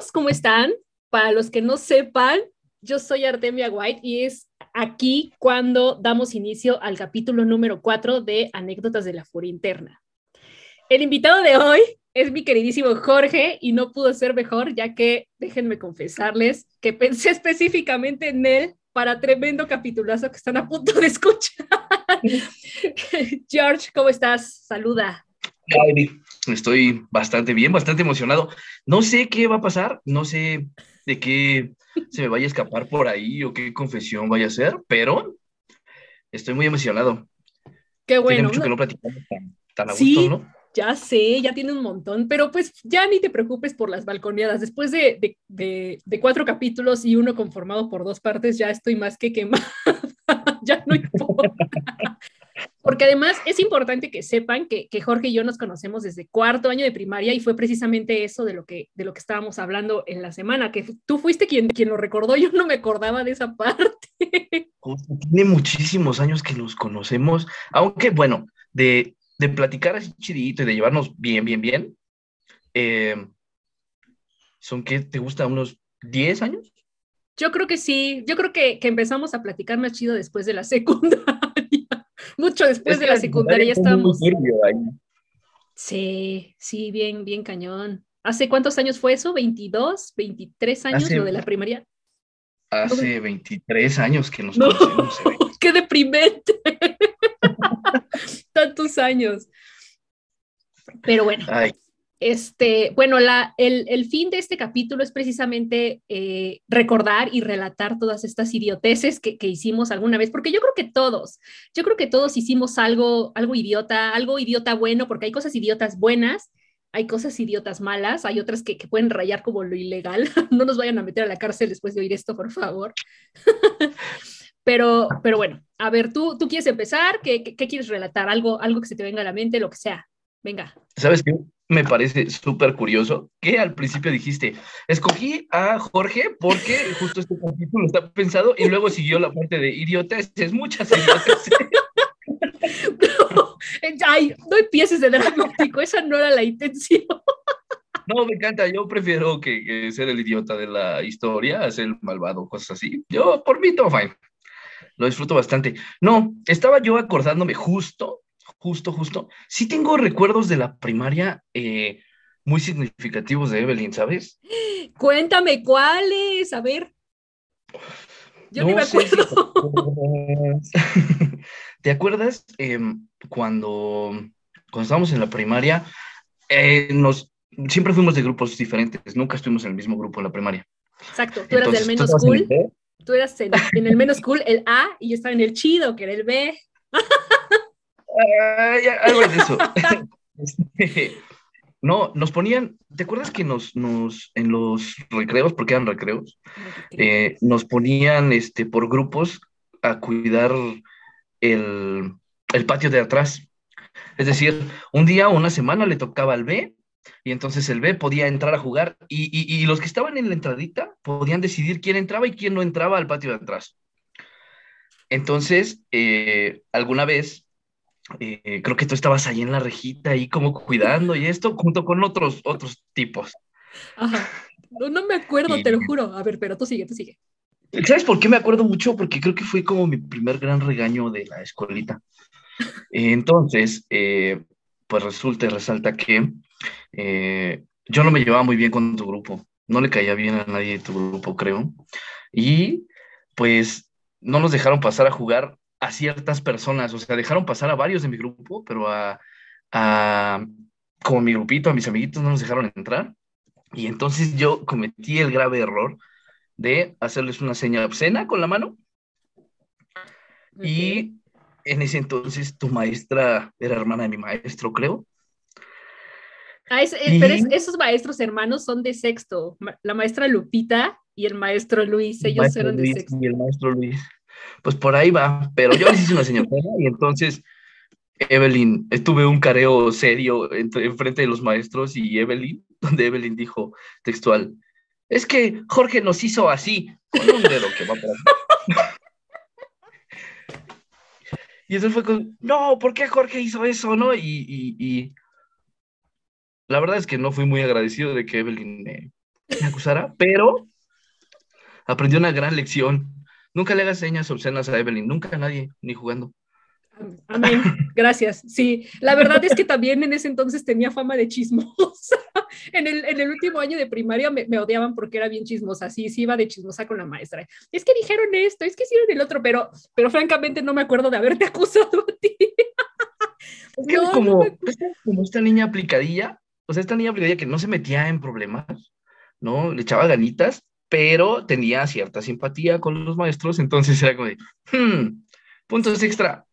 amigos, ¿cómo están? Para los que no sepan, yo soy Artemia White y es aquí cuando damos inicio al capítulo número 4 de Anécdotas de la Furia Interna. El invitado de hoy es mi queridísimo Jorge y no pudo ser mejor ya que déjenme confesarles que pensé específicamente en él para tremendo capitulazo que están a punto de escuchar. George, ¿cómo estás? Saluda. Estoy bastante bien, bastante emocionado. No sé qué va a pasar, no sé de qué se me vaya a escapar por ahí o qué confesión vaya a ser, pero estoy muy emocionado. Qué bueno. Tiene mucho que no platicamos tan, a gusto, ¿no? Ya sé, ya tiene un montón, pero pues ya ni te preocupes por las balconeadas. Después de, de, de, cuatro capítulos y uno conformado por dos partes, ya estoy más que quemada. ya no importa. Porque además es importante que sepan que, que, Jorge y yo nos conocemos desde cuarto año de primaria y fue precisamente eso de lo que, de lo que estábamos hablando en la semana, que tú fuiste quien, quien lo recordó, yo no me acordaba de esa parte. Tiene muchísimos años que nos conocemos, aunque bueno, de, de platicar así chidito y de llevarnos bien, bien, bien, eh, ¿son qué te gusta? ¿Unos 10 años? Yo creo que sí, yo creo que, que empezamos a platicar más chido después de la secundaria. Mucho después de la, secundaria ya estábamos. Sí, sí, bien, bien cañón. ¿Hace cuántos años fue eso? ¿22, 23 años lo de la primaria? Hace 23 años que nos conocemos. ¡Qué deprimente! Tantos años. Pero bueno. Ay. Este, bueno, el, fin de este capítulo es precisamente eh, recordar y relatar todas estas idioteces que, hicimos alguna vez, porque yo creo que todos, yo creo que todos hicimos algo, algo idiota, algo idiota bueno, porque hay cosas idiotas buenas, hay cosas idiotas malas, hay otras que, pueden rayar como lo ilegal. no nos vayan a meter a la cárcel después de oír esto, por favor. pero, pero bueno, a ver, tú, tú quieres empezar, ¿Qué, ¿Qué, quieres relatar? Algo, algo que se te venga a la mente, lo que sea. Venga. ¿Sabes qué? Me parece súper curioso que al principio dijiste, escogí a Jorge porque justo este capítulo está pensado y luego siguió la parte de idiotas, es muchas idiotas. no, ay, no empieces de dramático, esa no era la intención. No, me encanta, yo prefiero que, ser el idiota de la historia a ser el malvado, cosas así. Yo, por mí, todo fine. Lo disfruto bastante. No, estaba yo acordándome justo justo, justo. Sí tengo recuerdos de la primaria eh, muy significativos de Evelyn, ¿sabes? Cuéntame cuáles, a ver. Yo no, me acuerdo. te, acuerdas em, cuando, cuando estábamos en la primaria? Eh, nos, siempre fuimos de grupos diferentes, nunca estuvimos en el mismo grupo en la primaria. Exacto, tú eras del menos cool. Tú eras en, en, el menos cool, el A, y yo estaba en el chido, que era el B. algo de eso. Este, no, nos ponían, ¿te acuerdas que nos, nos en los recreos, porque eran recreos, eh, nos ponían este, por grupos a cuidar el, el patio de atrás? Es decir, un día o una semana le tocaba al B y entonces el B podía entrar a jugar y, y, y, los que estaban en la entradita podían decidir quién entraba y quién no entraba al patio de atrás. Entonces, eh, alguna vez eh, creo que tú estabas ahí en la rejita, ahí como cuidando y esto, junto con otros, otros tipos. Ajá. No, me acuerdo, te lo juro. A ver, pero tú sigue, tú sigue. ¿Sabes por qué me acuerdo mucho? Porque creo que fue como mi primer gran regaño de la escuelita. Entonces, eh, pues resulta y resalta que eh, yo no me llevaba muy bien con tu grupo. No le caía bien a nadie de tu grupo, creo. Y pues no nos dejaron pasar a jugar a ciertas personas, o sea, dejaron pasar a varios de mi grupo, pero a, a como mi grupito, a mis amiguitos no nos dejaron entrar. Y entonces yo cometí el grave error de hacerles una señal obscena con la mano. Y en ese entonces tu maestra era hermana de mi maestro, creo. Ah, eh, pero esos maestros hermanos son de sexto. La maestra Lupita y el maestro Luis, ellos eran de sexto. Y el maestro Luis pues por ahí va, pero yo les hice una señal y entonces Evelyn, tuve un careo serio en, frente de los maestros y Evelyn, donde Evelyn dijo textual, es que Jorge nos hizo así, con que va por Y entonces fue con, no, ¿por qué Jorge hizo eso, no? Y, y, la verdad es que no fui muy agradecido de que Evelyn me, me acusara, pero aprendió una gran lección. Nunca le hagas señas obscenas a Evelyn, nunca a nadie, ni jugando. Amén, gracias. Sí, la verdad es que también en ese entonces tenía fama de chismosa. En el, en el último año de primaria me, me, odiaban porque era bien chismosa, sí, sí iba de chismosa con la maestra. Es que dijeron esto, es que hicieron el otro, pero, pero francamente no me acuerdo de haberte acusado a ti. Es que como, como esta niña aplicadilla, o sea, esta niña aplicadilla que no se metía en problemas, ¿no? Le echaba ganitas, pero tenía cierta simpatía con los maestros, entonces era como de, hmm, puntos extra,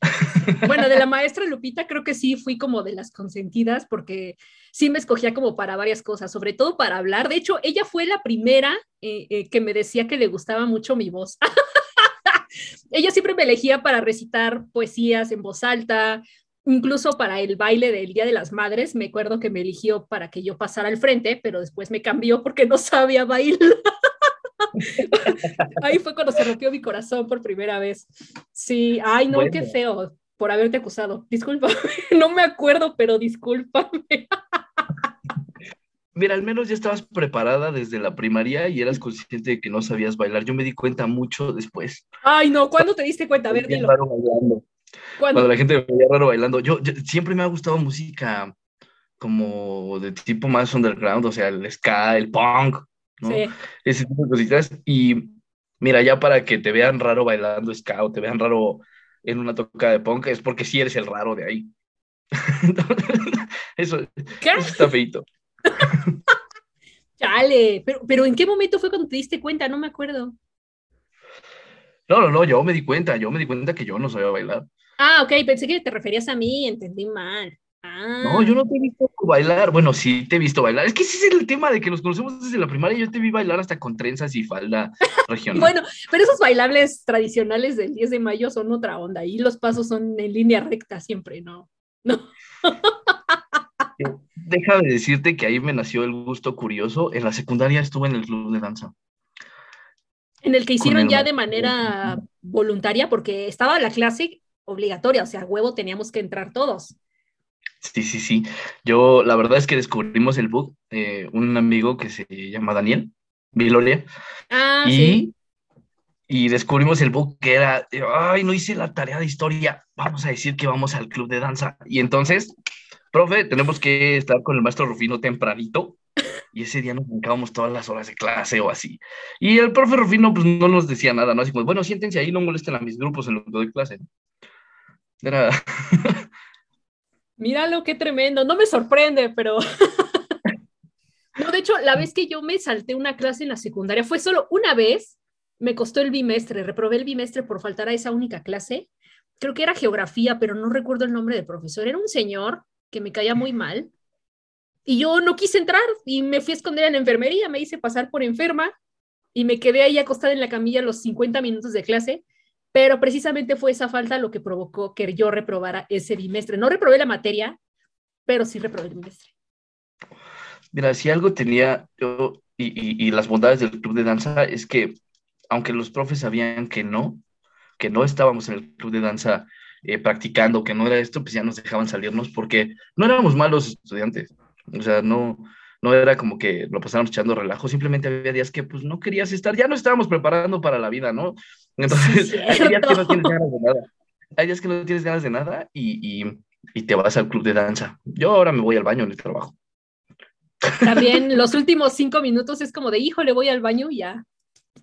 bueno, de la maestra Lupita creo que sí fui como de las consentidas porque sí me escogía como para varias cosas, sobre todo para hablar. De hecho, ella fue la primera eh, eh, que me decía que le gustaba mucho mi voz. ella siempre me elegía para recitar poesías en voz alta, incluso para el baile del Día de las Madres. Me acuerdo que me eligió para que yo pasara al frente, pero después me cambió porque no sabía bailar. Ahí fue cuando se rompió mi corazón por primera vez. Sí, ay, no, qué feo por haberte acusado. Discúlpame, no me acuerdo, pero discúlpame. Mira, al menos ya estabas preparada desde la primaria y eras consciente de que no sabías bailar. Yo me di cuenta mucho después. Ay, no, ¿cuándo te diste cuenta? A ver, dilo. Cuando la gente me veía raro bailando. Yo, siempre me ha gustado música como de tipo más underground, o sea, el ska, el punk, ¿no? Sí. Ese tipo de cositas. Y mira, ya para que te vean raro bailando ska o te vean raro en una toca de punk es porque sí eres el raro de ahí. eso, está feito. Chale, pero, pero ¿en qué momento fue cuando te diste cuenta? No me acuerdo. No, no, no, yo me di cuenta, yo me di cuenta que yo no sabía bailar. Ah, ok, pensé que te referías a mí, entendí mal. No, yo no te he visto bailar. Bueno, sí te he visto bailar. Es que ese es el tema de que nos conocemos desde la primaria. Yo te vi bailar hasta con trenzas y falda regional. bueno, pero esos bailables tradicionales del 10 de mayo son otra onda. Y los pasos son en línea recta siempre, ¿no? No. Deja de decirte que ahí me nació el gusto curioso. En la secundaria estuve en el club de danza. En el que hicieron ya de manera voluntaria, porque estaba la clase obligatoria, o sea, huevo teníamos que entrar todos. Sí, sí, sí. Yo, la verdad es que descubrimos el book, eh, un amigo que se llama Daniel, Viloria. Ah, y, sí. Y descubrimos el book que era, ay, no hice la tarea de historia, vamos a decir que vamos al club de danza. Y entonces, profe, tenemos que estar con el maestro Rufino tempranito. Y ese día nos brincábamos todas las horas de clase o así. Y el profe Rufino, pues no nos decía nada, ¿no? Así como, bueno, siéntense ahí, no molesten a mis grupos en lo que doy clase. Era. Míralo, qué tremendo. No me sorprende, pero. no, de hecho, la vez que yo me salté una clase en la secundaria fue solo una vez. Me costó el bimestre, reprobé el bimestre por faltar a esa única clase. Creo que era geografía, pero no recuerdo el nombre del profesor. Era un señor que me caía muy mal. Y yo no quise entrar y me fui a esconder en la enfermería, me hice pasar por enferma y me quedé ahí acostada en la camilla los 50 minutos de clase pero precisamente fue esa falta lo que provocó que yo reprobara ese bimestre. No reprobé la materia, pero sí reprobé el bimestre. Mira, si algo tenía yo y, las bondades del club de danza es que, aunque los profes sabían que no, que no estábamos en el club de danza eh, practicando, que no era esto, pues ya nos dejaban salirnos porque no éramos malos estudiantes. O sea, no, no era como que lo pasábamos echando relajo, simplemente había días que pues no querías estar, ya no estábamos preparando para la vida, ¿no? Entonces, hay días que no tienes ganas de nada. Hay días que no tienes ganas de nada y, y, y, te vas al club de danza. Yo ahora me voy al baño en el trabajo. También los últimos cinco minutos es como de, hijo, le voy al baño y ya.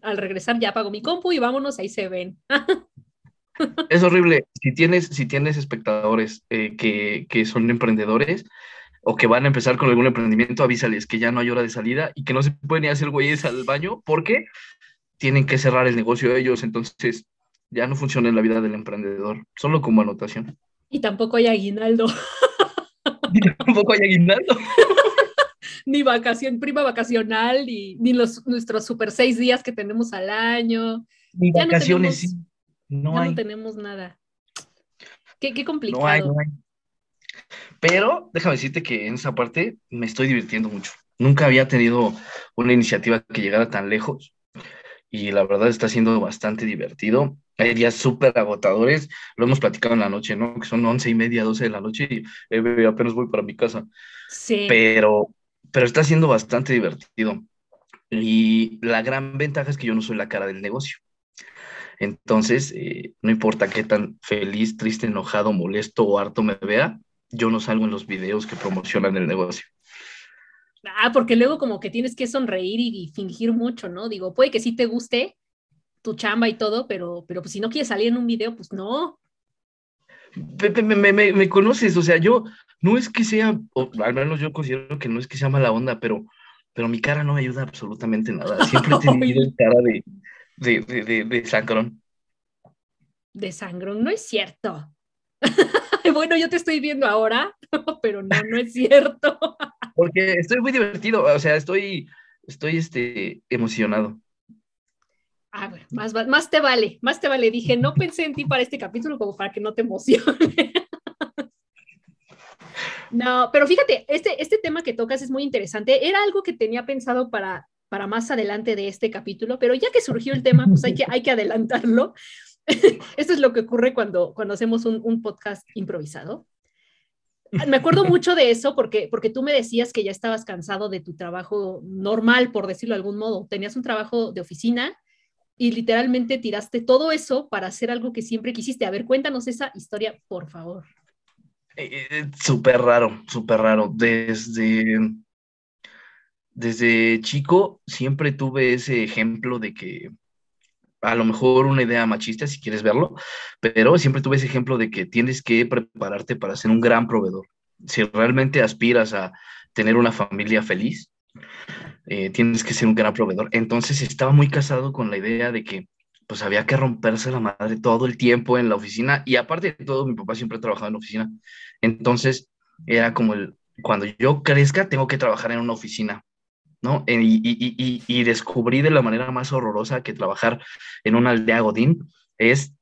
Al regresar ya apago mi compu y vámonos, ahí se ven. es horrible. Si tienes, si tienes espectadores eh, que, que son emprendedores, o que van a empezar con algún emprendimiento, avísales que ya no hay hora de salida y que no se pueden ir a hacer güeyes al baño porque tienen que cerrar el negocio ellos, entonces ya no funciona en la vida del emprendedor, solo como anotación. Y tampoco hay aguinaldo. Y tampoco hay aguinaldo. ni vacación, prima vacacional, ni, ni los, nuestros super seis días que tenemos al año. Ni vacaciones, sí. No ya no tenemos nada. Qué, qué complicado. No hay, no hay. Pero déjame decirte que en esa parte me estoy divirtiendo mucho. Nunca había tenido una iniciativa que llegara tan lejos y la verdad está siendo bastante divertido. Hay días súper agotadores, lo hemos platicado en la noche, ¿no? Que son once y media, doce de la noche y eh, apenas voy para mi casa. Sí. Pero pero está siendo bastante divertido. Y la gran ventaja es que yo no soy la cara del negocio. Entonces, eh, no importa qué tan feliz, triste, enojado, molesto o harto me vea, yo no salgo en los videos que promocionan el negocio. Ah, porque luego como que tienes que sonreír y, fingir mucho, ¿no? Digo, puede que sí te guste tu chamba y todo, pero, pero pues si no quieres salir en un video, pues no. Pepe, me, me, me, conoces, o sea, yo no es que sea, o al menos yo considero que no es que sea mala onda, pero, pero mi cara no me ayuda absolutamente nada. Siempre he tenido cara de, de, de, de, sangrón. De sangrón, no es cierto. bueno, yo te estoy viendo ahora, pero no, no es cierto. Porque estoy muy divertido, o sea, estoy, estoy este, emocionado. Ah, bueno, más, más te vale, más te vale. Dije, no pensé en ti para este capítulo como para que no te emocione. no, pero fíjate, este, este tema que tocas es muy interesante. Era algo que tenía pensado para, para más adelante de este capítulo, pero ya que surgió el tema, pues hay que, hay que adelantarlo. Esto es lo que ocurre cuando, cuando hacemos un, podcast improvisado. Me acuerdo mucho de eso porque, porque tú me decías que ya estabas cansado de tu trabajo normal, por decirlo de algún modo. Tenías un trabajo de oficina y literalmente tiraste todo eso para hacer algo que siempre quisiste. A ver, cuéntanos esa historia, por favor. Eh, eh, súper raro, súper raro. Desde, desde chico siempre tuve ese ejemplo de que a lo mejor una idea machista si quieres verlo, pero siempre tuve ese ejemplo de que tienes que prepararte para ser un gran proveedor. Si realmente aspiras a tener una familia feliz, eh, tienes que ser un gran proveedor. Entonces estaba muy casado con la idea de que pues había que romperse la madre todo el tiempo en la oficina y aparte de todo, mi papá siempre ha trabajado en oficina. Entonces era como el, cuando yo crezca tengo que trabajar en una oficina ¿no? Y, descubrí de la manera más horrorosa que trabajar en una aldea Godín es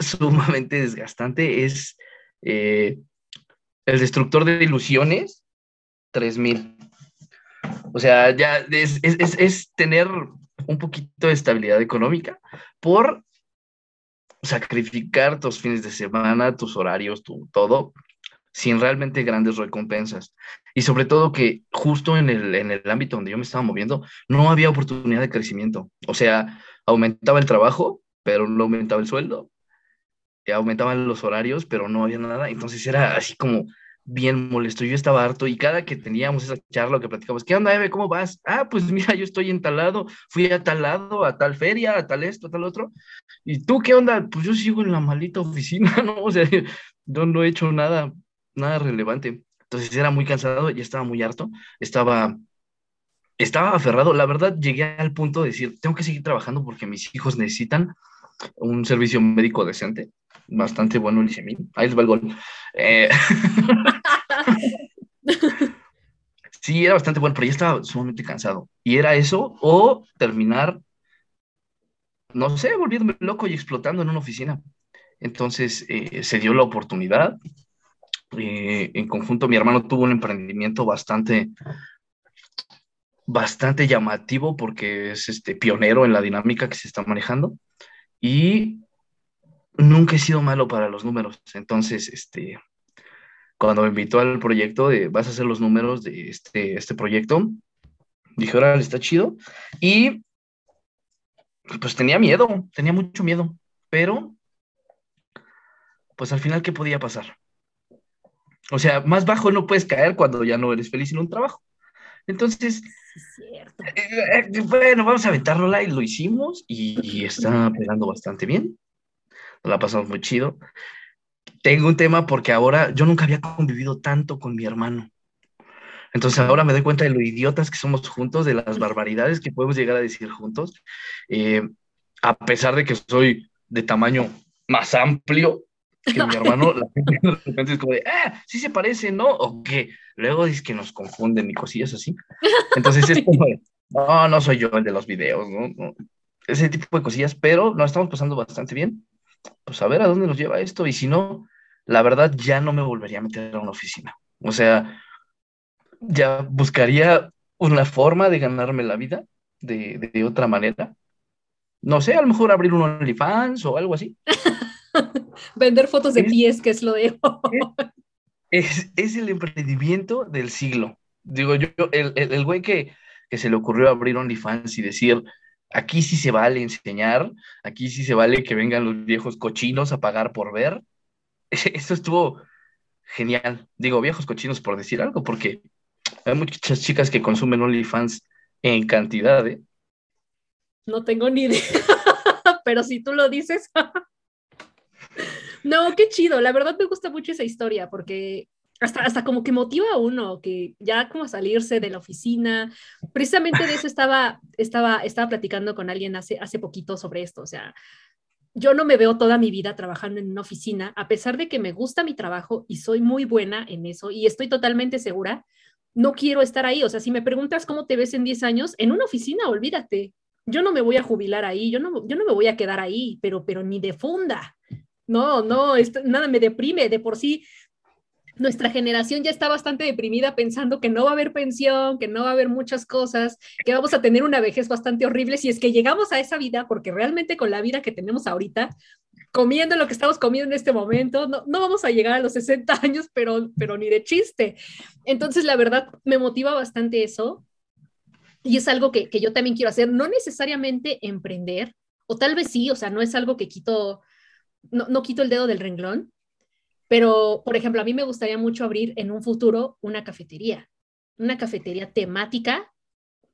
sumamente desgastante, es eh, el destructor de ilusiones 3000. O sea, ya es, es, tener un poquito de estabilidad económica por sacrificar tus fines de semana, tus horarios, tu todo, sin realmente grandes recompensas. Y sobre todo que justo en el, en el ámbito donde yo me estaba moviendo, no había oportunidad de crecimiento. O sea, aumentaba el trabajo, pero no aumentaba el sueldo. Y aumentaban los horarios, pero no había nada. Entonces era así como bien molesto. Yo estaba harto y cada que teníamos esa charla que platicamos, ¿qué onda, Eve? ¿Cómo vas? Ah, pues mira, yo estoy en tal lado, fui a tal lado, a tal feria, a tal esto, a tal otro. ¿Y tú qué onda? Pues yo sigo en la maldita oficina, ¿no? O sea, yo no he hecho nada nada relevante. Entonces era muy cansado, ya estaba muy harto, estaba, estaba aferrado. La verdad, llegué al punto de decir, tengo que seguir trabajando porque mis hijos necesitan un servicio médico decente, bastante bueno el ICEMIN. Ahí les va el gol. Eh, sí, era bastante bueno, pero ya estaba sumamente cansado. Y era eso o terminar, no sé, volviéndome loco y explotando en una oficina. Entonces eh, se dio la oportunidad eh, en conjunto, mi hermano tuvo un emprendimiento bastante, bastante llamativo porque es este, pionero en la dinámica que se está manejando y nunca he sido malo para los números. Entonces, este, cuando me invitó al proyecto de vas a hacer los números de este, este proyecto, dije, ahora está chido. Y pues tenía miedo, tenía mucho miedo, pero pues al final, ¿qué podía pasar? O sea, más bajo no puedes caer cuando ya no eres feliz en un trabajo. Entonces, eh, eh, bueno, vamos a aventarlo y lo hicimos y, está pegando bastante bien. Nos la pasamos muy chido. Tengo un tema porque ahora yo nunca había convivido tanto con mi hermano. Entonces ahora me doy cuenta de lo idiotas que somos juntos, de las barbaridades que podemos llegar a decir juntos. Eh, a pesar de que soy de tamaño más amplio, que mi hermano, la gente de repente es como de, ah, sí se parece, ¿no? O que luego dice que nos confunden y cosillas así. Entonces es como, no, no soy yo el de los videos, ¿no? Ese tipo de cosillas, pero nos estamos pasando bastante bien. Pues a ver a dónde nos lleva esto. Y si no, la verdad ya no me volvería a meter a una oficina. O sea, ya buscaría una forma de ganarme la vida de, de otra manera. No sé, a lo mejor abrir un OnlyFans o algo así. Vender fotos de pies, que es lo de Es, es, el emprendimiento del siglo. Digo, yo, el, el, güey que, que se le ocurrió abrir OnlyFans y decir, aquí sí se vale enseñar, aquí sí se vale que vengan los viejos cochinos a pagar por ver. Eso estuvo genial. Digo, viejos cochinos por decir algo, porque hay muchas chicas que consumen OnlyFans en cantidad, ¿eh? No tengo ni idea, pero si tú lo dices. No, qué chido. La verdad me gusta mucho esa historia porque hasta, hasta como que motiva a uno, que ya como salirse de la oficina. Precisamente de eso estaba, estaba, estaba platicando con alguien hace, hace poquito sobre esto. O sea, yo no me veo toda mi vida trabajando en una oficina, a pesar de que me gusta mi trabajo y soy muy buena en eso y estoy totalmente segura, no quiero estar ahí. O sea, si me preguntas cómo te ves en 10 años, en una oficina, olvídate. Yo no me voy a jubilar ahí, yo no, yo no me voy a quedar ahí, pero, pero ni de funda. No, no, esto, nada me deprime. De por sí, nuestra generación ya está bastante deprimida pensando que no va a haber pensión, que no va a haber muchas cosas, que vamos a tener una vejez bastante horrible si es que llegamos a esa vida, porque realmente con la vida que tenemos ahorita, comiendo lo que estamos comiendo en este momento, no, no vamos a llegar a los 60 años, pero, pero ni de chiste. Entonces, la verdad, me motiva bastante eso. Y es algo que, que yo también quiero hacer, no necesariamente emprender, o tal vez sí, o sea, no es algo que quito, no, no quito el dedo del renglón, pero, por ejemplo, a mí me gustaría mucho abrir en un futuro una cafetería, una cafetería temática.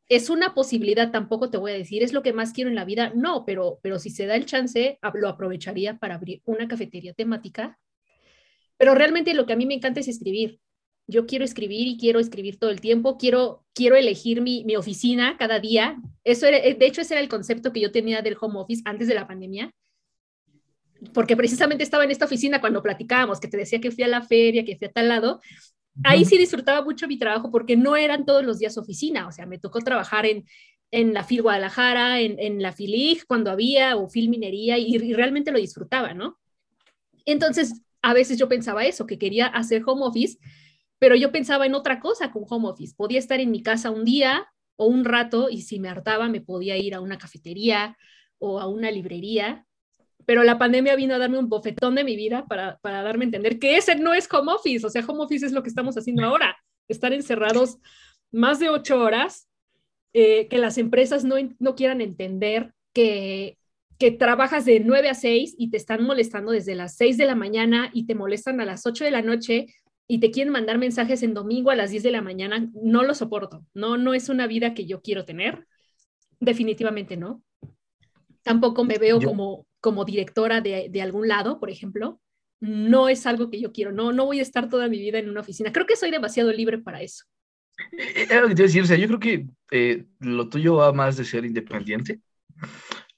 Es una posibilidad, tampoco te voy a decir, es lo que más quiero en la vida. No, pero, pero si se da el chance, lo aprovecharía para abrir una cafetería temática. Pero realmente lo que a mí me encanta es escribir. Yo quiero escribir y quiero escribir todo el tiempo. Quiero, quiero elegir mi, mi oficina cada día. Eso de hecho, ese era el concepto que yo tenía del home office antes de la pandemia porque precisamente estaba en esta oficina cuando platicábamos, que te decía que fui a la feria, que fui a tal lado, ahí sí disfrutaba mucho mi trabajo porque no eran todos los días oficina, o sea, me tocó trabajar en, en la FIL Guadalajara, en, en la FILIG cuando había, o FIL Minería, y, y, realmente lo disfrutaba, ¿no? Entonces, a veces yo pensaba eso, que quería hacer home office, pero yo pensaba en otra cosa con home office. Podía estar en mi casa un día o un rato y si me hartaba me podía ir a una cafetería o a una librería pero la pandemia vino a darme un bofetón de mi vida para, para darme a entender que ese no es home office, o sea, home office es lo que estamos haciendo ahora, estar encerrados más de ocho horas, eh, que las empresas no, no quieran entender que, que trabajas de nueve a seis y te están molestando desde las seis de la mañana y te molestan a las ocho de la noche y te quieren mandar mensajes en domingo a las diez de la mañana, no lo soporto, no, no es una vida que yo quiero tener, definitivamente no. Tampoco me veo como como directora de, de, algún lado, por ejemplo, no es algo que yo quiero, no, no voy a estar toda mi vida en una oficina. Creo que soy demasiado libre para eso. Eh, era lo que te iba a decir, o sea, yo creo que eh, lo tuyo va más de ser independiente,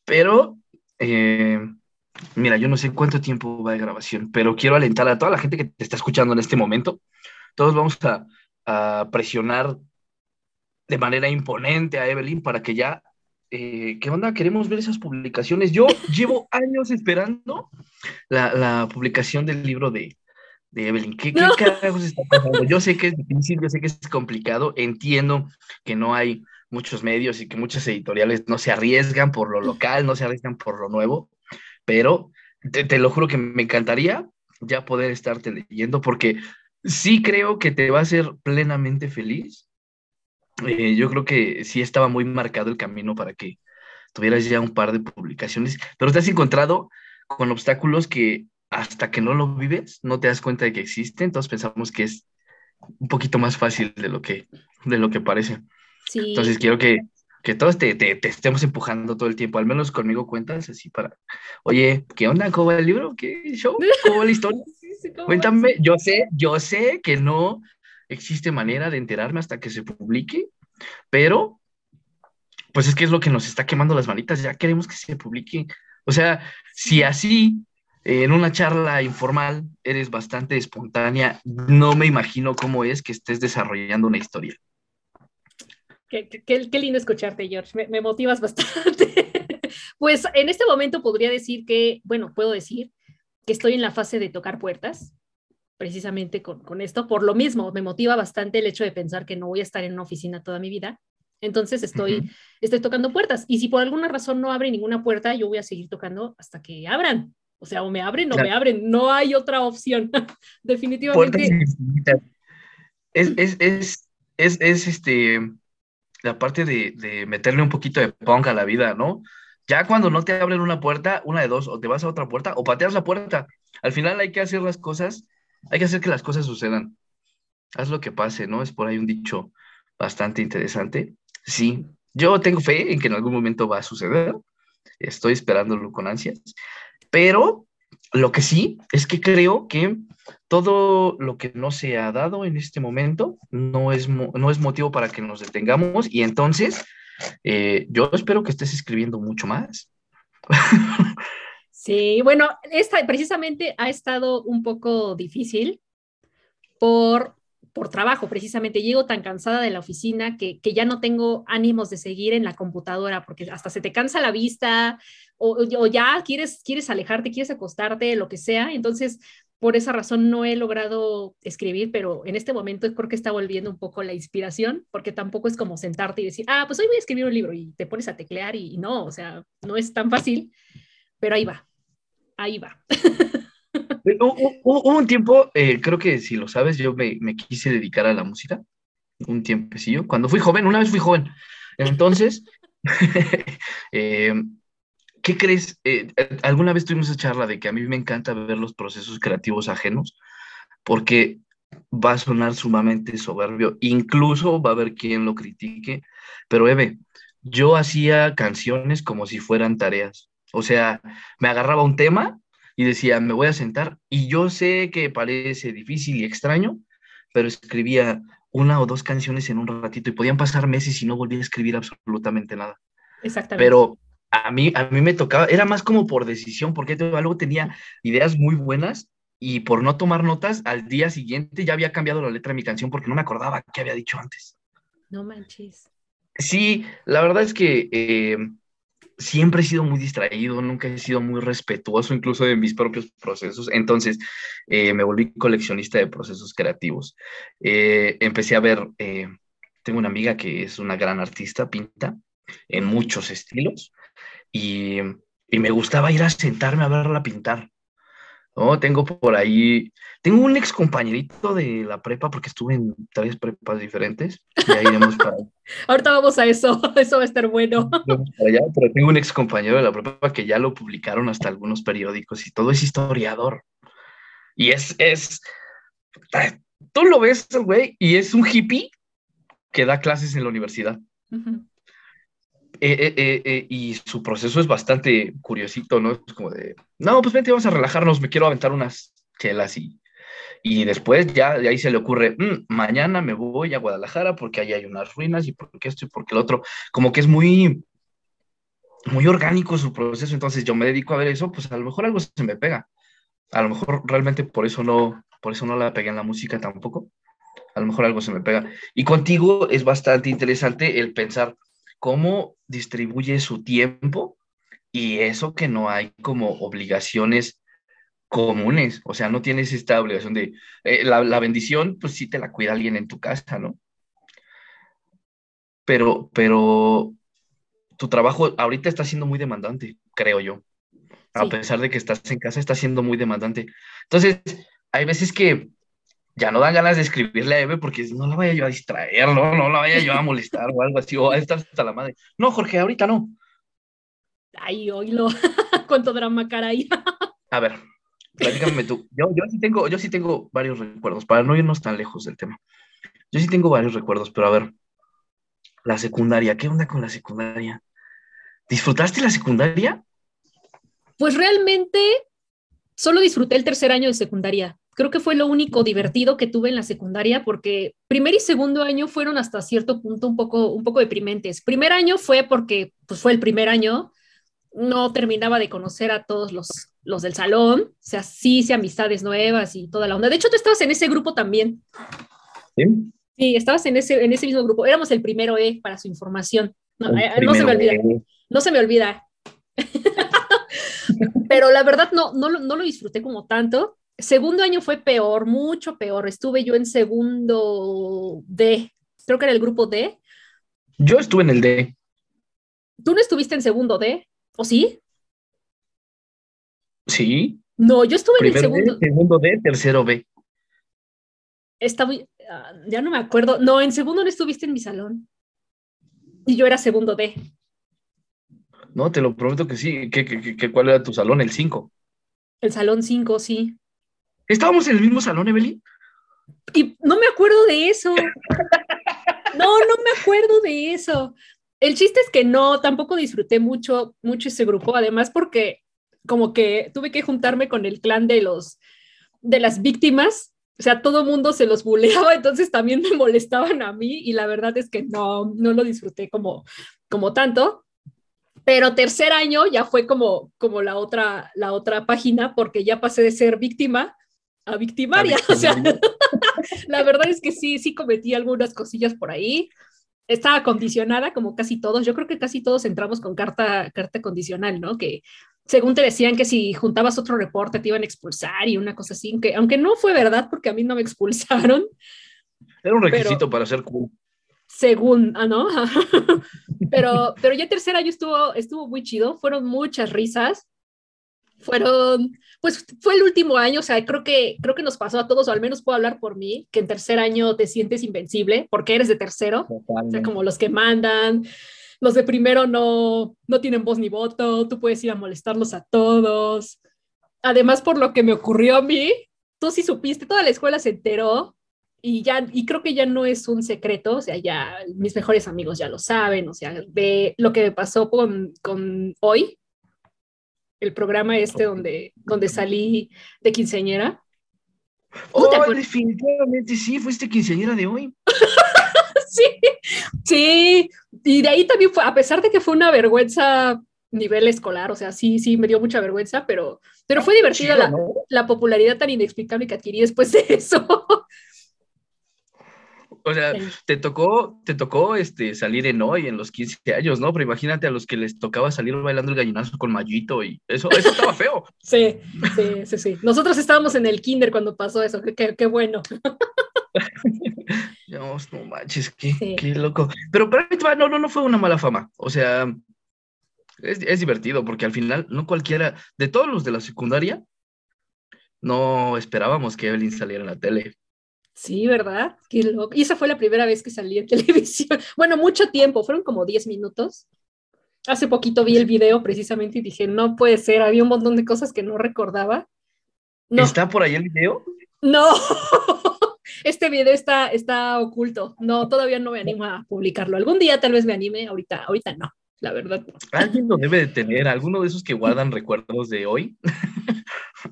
pero eh, mira, yo no sé cuánto tiempo va de grabación, pero quiero alentar a toda la gente que te está escuchando en este momento. Todos vamos a, a presionar de manera imponente a Evelyn para que ya eh, ¿qué onda? Queremos ver esas publicaciones. Yo llevo años esperando la, publicación del libro de, Evelyn. ¿Qué, carajos está pasando? Yo sé que es difícil, yo sé que es complicado, entiendo que no hay muchos medios y que muchas editoriales no se arriesgan por lo local, no se arriesgan por lo nuevo, pero te, te lo juro que me encantaría ya poder estarte leyendo porque sí creo que te va a hacer plenamente feliz eh, yo creo que sí estaba muy marcado el camino para que tuvieras ya un par de publicaciones, pero te has encontrado con obstáculos que hasta que no lo vives no te das cuenta de que existen, entonces pensamos que es un poquito más fácil de lo que, de lo que parece. Entonces quiero que, que todos te, te, te, estemos empujando todo el tiempo, al menos conmigo cuentas así para, oye, ¿qué onda? ¿Cómo va el libro? ¿Qué show? ¿Cómo va la historia? Cuéntame, yo sé, yo sé que no existe manera de enterarme hasta que se publique, pero pues es que es lo que nos está quemando las manitas, ya queremos que se publique. O sea, si así en una charla informal eres bastante espontánea, no me imagino cómo es que estés desarrollando una historia. Qué, qué, lindo escucharte, George, me, me motivas bastante. pues en este momento podría decir que, bueno, puedo decir que estoy en la fase de tocar puertas precisamente con, con, esto. Por lo mismo, me motiva bastante el hecho de pensar que no voy a estar en una oficina toda mi vida. Entonces estoy, estoy tocando puertas. Y si por alguna razón no abre ninguna puerta, yo voy a seguir tocando hasta que abran. O sea, o me abren o me abren. No hay otra opción. Definitivamente. Es, es, es, es, es este, la parte de, de, meterle un poquito de punk a la vida, ¿no? Ya cuando no te abren una puerta, una de dos, o te vas a otra puerta o pateas la puerta. Al final hay que hacer las cosas, hay que hacer que las cosas sucedan. Haz lo que pase, ¿no? Es por ahí un dicho bastante interesante. Sí, yo tengo fe en que en algún momento va a suceder. Estoy esperándolo con ansias. Pero lo que sí es que creo que todo lo que no se ha dado en este momento no es, no es motivo para que nos detengamos y entonces eh, yo espero que estés escribiendo mucho más. Sí, bueno, esta precisamente ha estado un poco difícil por, por trabajo, precisamente. Llego tan cansada de la oficina que, que, ya no tengo ánimos de seguir en la computadora porque hasta se te cansa la vista o, ya quieres, quieres alejarte, quieres acostarte, lo que sea. Entonces, por esa razón no he logrado escribir, pero en este momento creo que está volviendo un poco la inspiración, porque tampoco es como sentarte y decir, ah, pues hoy voy a escribir un libro y te pones a teclear y, no, o sea, no es tan fácil, pero ahí va, ahí va. Hubo un tiempo, eh, creo que si lo sabes, yo me, quise dedicar a la música, un tiempecillo, cuando fui joven, una vez fui joven, entonces, eh, ¿qué crees? Eh, eh, alguna vez tuvimos esa charla de que a mí me encanta ver los procesos creativos ajenos, porque va a sonar sumamente soberbio, incluso va a haber quien lo critique, pero Eve, yo hacía canciones como si fueran tareas, o sea, me agarraba un tema y decía, me voy a sentar, y yo sé que parece difícil y extraño, pero escribía una o dos canciones en un ratito y podían pasar meses y no volvía a escribir absolutamente nada. Exactamente. Pero a mí, a mí me tocaba, era más como por decisión, porque luego tenía ideas muy buenas y por no tomar notas, al día siguiente ya había cambiado la letra de mi canción porque no me acordaba qué había dicho antes. No manches. Sí, la verdad es que eh, siempre he sido muy distraído, nunca he sido muy respetuoso incluso de mis propios procesos, entonces eh, me volví coleccionista de procesos creativos. Eh, empecé a ver, tengo una amiga que es una gran artista, pinta en muchos estilos, y, me gustaba ir a sentarme a verla pintar. ¿No? Tengo por ahí, tengo un ex compañerito de la prepa porque estuve en tres prepas diferentes. Y ahí iremos para Ahorita vamos a eso, eso va a estar bueno. pero tengo un ex compañero de la prepa que ya lo publicaron hasta algunos periódicos y todo es historiador. Y es, es, tú lo ves, güey, y es un hippie que da clases en la universidad. Eh, eh, eh, y su proceso es bastante curiosito, ¿no? Es como de, no, pues vente, vamos a relajarnos, me quiero aventar unas chelas y, y después ya de ahí se le ocurre, mm, mañana me voy a Guadalajara porque ahí hay unas ruinas y porque esto y porque el otro, como que es muy, muy orgánico su proceso, entonces yo me dedico a ver eso, pues a lo mejor algo se me pega, a lo mejor realmente por eso no, por eso no la pegué en la música tampoco, a lo mejor algo se me pega. Y contigo es bastante interesante el pensar, cómo distribuye su tiempo y eso que no hay como obligaciones comunes, o sea, no tienes esta obligación de eh, la, bendición, pues sí te la cuida alguien en tu casa, ¿no? Pero, pero tu trabajo ahorita está siendo muy demandante, creo yo. A pesar de que estás en casa, está siendo muy demandante. Entonces, hay veces que ya no dan ganas de escribirle a Eve porque no la vaya yo a distraer, ¿no? No la vaya yo a molestar o algo así, o a estar hasta la madre. No, Jorge, ahorita no. Ay, oílo, cuánto drama, caray. a ver, platícame tú. Yo, yo, sí tengo, yo sí tengo varios recuerdos, para no irnos tan lejos del tema. Yo sí tengo varios recuerdos, pero a ver, la secundaria, ¿qué onda con la secundaria? ¿Disfrutaste la secundaria? Pues realmente solo disfruté el tercer año de secundaria creo que fue lo único divertido que tuve en la secundaria porque primer y segundo año fueron hasta cierto punto un poco, un poco deprimentes. Primer año fue porque pues, fue el primer año, no terminaba de conocer a todos los, los del salón, o sea, sí hice amistades nuevas y toda la onda. De hecho, tú estabas en ese grupo también. Sí. Sí, estabas en ese, en ese mismo grupo. Éramos el primero E para su información. No, eh, no se me olvida. E. No se me olvida. Pero la verdad no, no, no lo disfruté como tanto Segundo año fue peor, mucho peor. Estuve yo en segundo D, creo que era el grupo D. Yo estuve en el D. ¿Tú no estuviste en segundo D? ¿O sí? Sí. No, yo estuve en el segundo. D, segundo D, tercero B. estaba, ah, ya no me acuerdo, no, en segundo no estuviste en mi salón. Y yo era segundo D. No, te lo prometo que sí. ¿Qué, cuál era tu salón? El 5. El salón 5, sí. ¿Estábamos en el mismo salón, Evelyn? Y no me acuerdo de eso. No, no me acuerdo de eso. El chiste es que no, tampoco disfruté mucho, mucho ese grupo, además porque como que tuve que juntarme con el clan de los, de las víctimas, o sea, todo mundo se los buleaba, entonces también me molestaban a mí y la verdad es que no, no lo disfruté como, como tanto. Pero tercer año ya fue como, como la, otra, la otra página porque ya pasé de ser víctima a victimaria. O sea, la verdad es que sí, sí cometí algunas cosillas por ahí. Estaba condicionada como casi todos. Yo creo que casi todos entramos con carta, carta condicional, ¿no? Que según te decían que si juntabas otro reporte te iban a expulsar y una cosa así, que aunque no fue verdad porque a mí no me expulsaron. Era un requisito para ser cool. Según, ah, ¿no? pero, pero ya tercer año estuvo, estuvo muy chido, fueron muchas risas, fueron, pues fue el último año, o sea, creo que, creo que nos pasó a todos, o al menos puedo hablar por mí, que en tercer año te sientes invencible porque eres de tercero, o sea, como los que mandan, los de primero no, no tienen voz ni voto, tú puedes ir a molestarlos a todos. Además, por lo que me ocurrió a mí, tú sí supiste, toda la escuela se enteró y ya, y creo que ya no es un secreto, o sea, ya mis mejores amigos ya lo saben, o sea, de lo que me pasó con, con hoy, el programa este donde, donde salí de quinceañera. Oh, definitivamente sí, fuiste quinceañera de hoy. sí, sí, y de ahí también fue, a pesar de que fue una vergüenza nivel escolar, o sea, sí, sí, me dio mucha vergüenza, pero, pero fue divertida la, la, popularidad tan inexplicable que adquirí después de eso. O sea, te tocó, te tocó este, salir en hoy en los 15 años, ¿no? Pero imagínate a los que les tocaba salir bailando el gallinazo con Mayito y eso, eso estaba feo. sí, sí, sí, sí. Nosotros estábamos en el kinder cuando pasó eso, qué, qué bueno. Dios, no manches, qué, qué loco. Pero, pero no, no, no fue una mala fama. O sea, es, es, divertido porque al final no cualquiera, de todos los de la secundaria, no esperábamos que Evelyn saliera en la tele. Sí, ¿verdad? Qué loco. Y esa fue la primera vez que salí en televisión. Bueno, mucho tiempo, fueron como 10 minutos. Hace poquito vi el video precisamente y dije, no puede ser, había un montón de cosas que no recordaba. ¿Está por ahí el video? No, este video está, está oculto. No, todavía no me animo a publicarlo. Algún día tal vez me anime, ahorita, ahorita no, la verdad. Alguien lo debe de tener, alguno de esos que guardan recuerdos de hoy.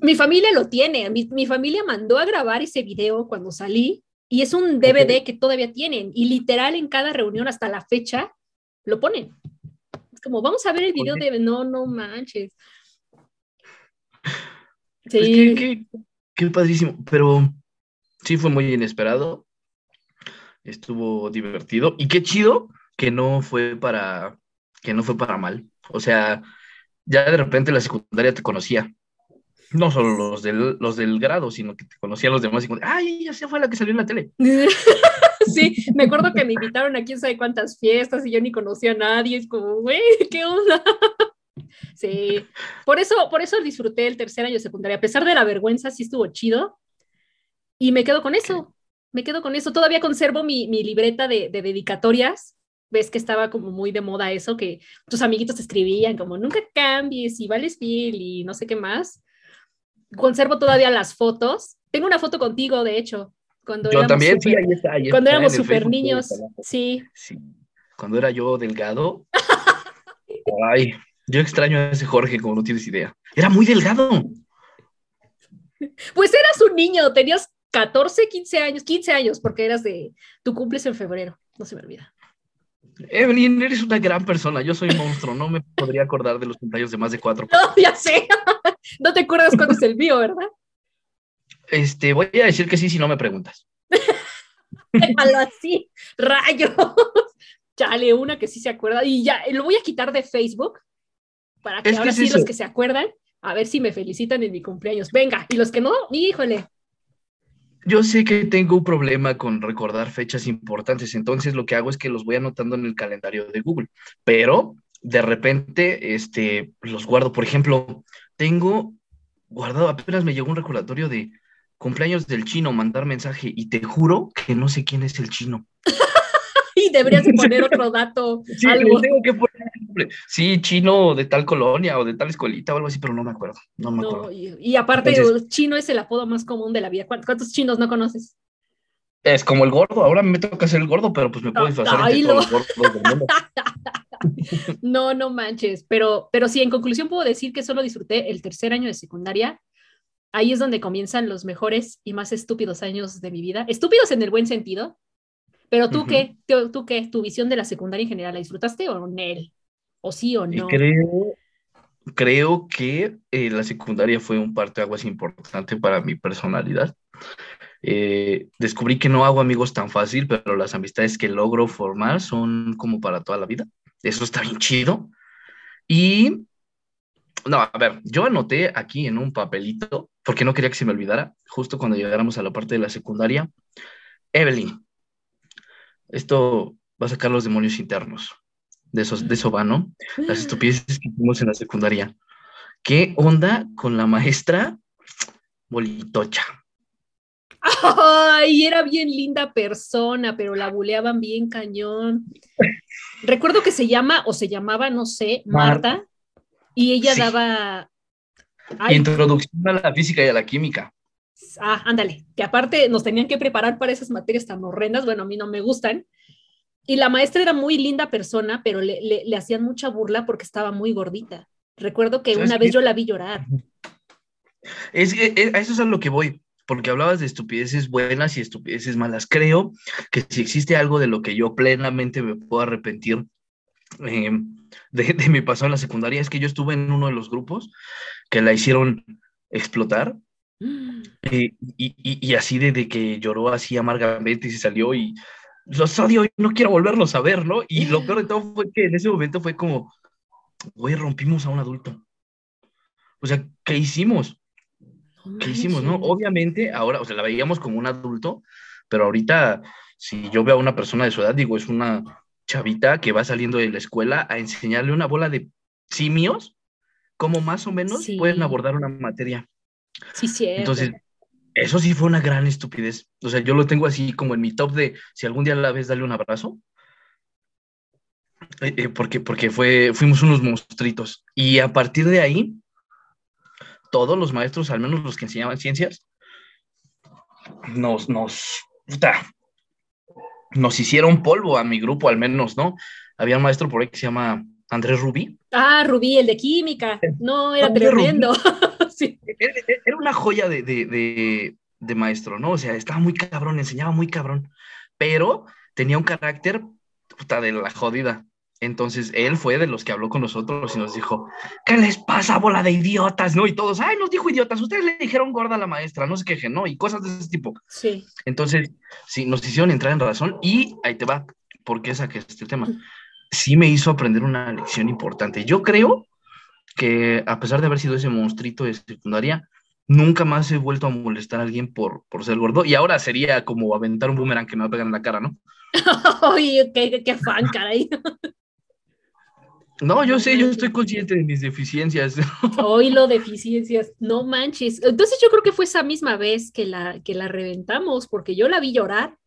Mi familia lo tiene, mi, familia mandó a grabar ese video cuando salí y es un DVD que todavía tienen y literal en cada reunión hasta la fecha lo ponen. Es como, vamos a ver el video de... No, no manches. Pues sí. qué, qué padrísimo, pero sí fue muy inesperado. Estuvo divertido y qué chido que no fue para que no fue para mal. O sea, ya de repente la secundaria te conocía no solo los del, los del grado, sino que te conocían los demás y como, ay, ya se fue la que salió en la tele. sí, me acuerdo que me invitaron a quién sabe cuántas fiestas y yo ni conocía a nadie, es como, güey, ¿qué onda? sí, por eso, por eso disfruté el tercer año de secundaria, a pesar de la vergüenza, sí estuvo chido. Y me quedo con eso, me quedo con eso, todavía conservo mi, mi libreta de, de dedicatorias. Ves que estaba como muy de moda eso, que tus amiguitos te escribían como nunca cambies y vales fiel y no sé qué más conservo todavía las fotos. Tengo una foto contigo, de hecho. Cuando yo también, sí, ahí está. cuando éramos súper niños, sí. sí. Cuando era yo delgado. ay, yo extraño a ese Jorge, como no tienes idea. Era muy delgado. Pues eras un niño, tenías 14, 15 años, 15 años, porque eras de, tu cumples en febrero, no se me olvida. Evelyn, eres una gran persona. Yo soy un monstruo. No me podría acordar de los cumpleaños de más de cuatro. No, ya sé. No te acuerdas cuándo es el mío, ¿verdad? Este, voy a decir que sí si no me preguntas. Déjalo así, rayos. Chale, una que sí se acuerda. Y ya, lo voy a quitar de Facebook para que ahora sí los que se acuerdan, a ver si me felicitan en mi cumpleaños. Venga, y los que no, híjole, yo sé que tengo un problema con recordar fechas importantes, entonces lo que hago es que los voy anotando en el calendario de Google, pero de repente este, los guardo. Por ejemplo, tengo guardado, apenas me llegó un recordatorio de cumpleaños del chino, mandar mensaje y te juro que no sé quién es el chino. y deberías poner otro dato. Sí, tengo que poner Sí, chino de tal colonia o de tal escuelita o algo así, pero no me acuerdo. No me acuerdo. y, aparte, chino es el apodo más común de la vida. ¿Cuántos chinos no conoces? Es como el gordo, ahora me toca ser el gordo, pero pues me puedo disfrazar No, no manches, pero, pero sí, en conclusión puedo decir que solo disfruté el tercer año de secundaria ahí es donde comienzan los mejores y más estúpidos años de mi vida. Estúpidos en el buen sentido. Pero tú qué, ¿Tú, qué, tu visión de la secundaria en general, ¿la disfrutaste o no? ¿O sí o no? Creo, creo que eh, la secundaria fue un parteaguas importante para mi personalidad. Eh, descubrí que no hago amigos tan fácil, pero las amistades que logro formar son como para toda la vida. Eso está bien chido. Y no, a ver, yo anoté aquí en un papelito, porque no quería que se me olvidara, justo cuando llegáramos a la parte de la secundaria, Evelyn, esto va a sacar los demonios internos. De, esos, de eso va, ¿no? Las mm. estupideces que hicimos en la secundaria. ¿Qué onda con la maestra Bolitocha? Ay, era bien linda persona, pero la buleaban bien cañón. Recuerdo que se llama, o se llamaba, no sé, Marta. Y ella daba... Introducción a la física y a la química. Ah, ándale, que aparte nos tenían que preparar para esas materias tan horrendas, bueno, a mí no me gustan. Y la maestra era muy linda persona, pero le, le, hacían mucha burla porque estaba muy gordita. Recuerdo que una vez yo la vi llorar. Es que eh, a eso es a lo que voy, porque hablabas de estupideces buenas y estupideces malas. Creo que si existe algo de lo que yo plenamente me puedo arrepentir, eh, de, mi paso en la secundaria es que yo estuve en uno de los grupos que la hicieron explotar. Mm. Y, y, así de, que lloró así amargamente y se salió y los odio y no quiero volverlos a ver, ¿no? Y lo peor de todo fue que en ese momento fue como, güey, rompimos a un adulto. O sea, ¿qué hicimos? ¿Qué hicimos, no? Obviamente, ahora, o sea, la veíamos como un adulto, pero ahorita, si yo veo a una persona de su edad, digo, es una chavita que va saliendo de la escuela a enseñarle una bola de simios, como más o menos pueden abordar una materia. Sí, sí. Entonces, eso sí fue una gran estupidez. O sea, yo lo tengo así como en mi top de si algún día la ves, dale un abrazo. Eh, eh, porque porque fue, fuimos unos monstruitos. Y a partir de ahí, todos los maestros, al menos los que enseñaban ciencias, nos, nos, nos hicieron polvo a mi grupo, al menos, ¿no? Había un maestro por ahí que se llama Andrés Rubí. Ah, Rubí, el de química. No, era tremendo. sí. Era una joya de, de, de, maestro, ¿no? O sea, estaba muy cabrón, enseñaba muy cabrón, pero tenía un carácter puta de la jodida. Entonces él fue de los que habló con nosotros y nos dijo, ¿qué les pasa, bola de idiotas? ¿No? Y todos, ay, nos dijo idiotas, ustedes le dijeron gorda a la maestra, no se quejen, ¿no? Y cosas de ese tipo. Sí. Entonces, sí, nos hicieron entrar en razón y ahí te va, ¿por qué saqué este tema? Sí me hizo aprender una lección importante. Yo creo que a pesar de haber sido ese monstruito de secundaria, nunca más he vuelto a molestar a alguien por, por ser gordo. Y ahora sería como aventar un boomerang que me va a pegar en la cara, ¿no? Oye, qué, qué fan, caray. No, yo sé, yo estoy consciente de mis deficiencias. lo deficiencias, no manches. Entonces yo creo que fue esa misma vez que la, que la reventamos, porque yo la vi llorar.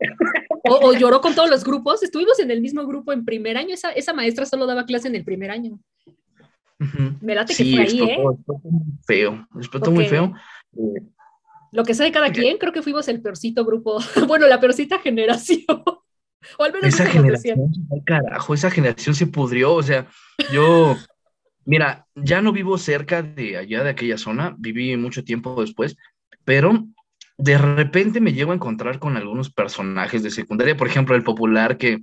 O, lloró con todos los grupos. Estuvimos en el mismo grupo en primer año. Esa, esa maestra solo daba clase en el primer año. Me late que fue ahí, ¿eh? muy feo, explotó muy feo. Lo que sabe cada quien, creo que fuimos el peorcito grupo. bueno, la peorcita generación. O al menos esa generación, carajo, esa generación se pudrió, o sea, yo, mira, ya no vivo cerca de allá, de aquella zona, viví mucho tiempo después, pero de repente me llego a encontrar con algunos personajes de secundaria, por ejemplo, el popular que,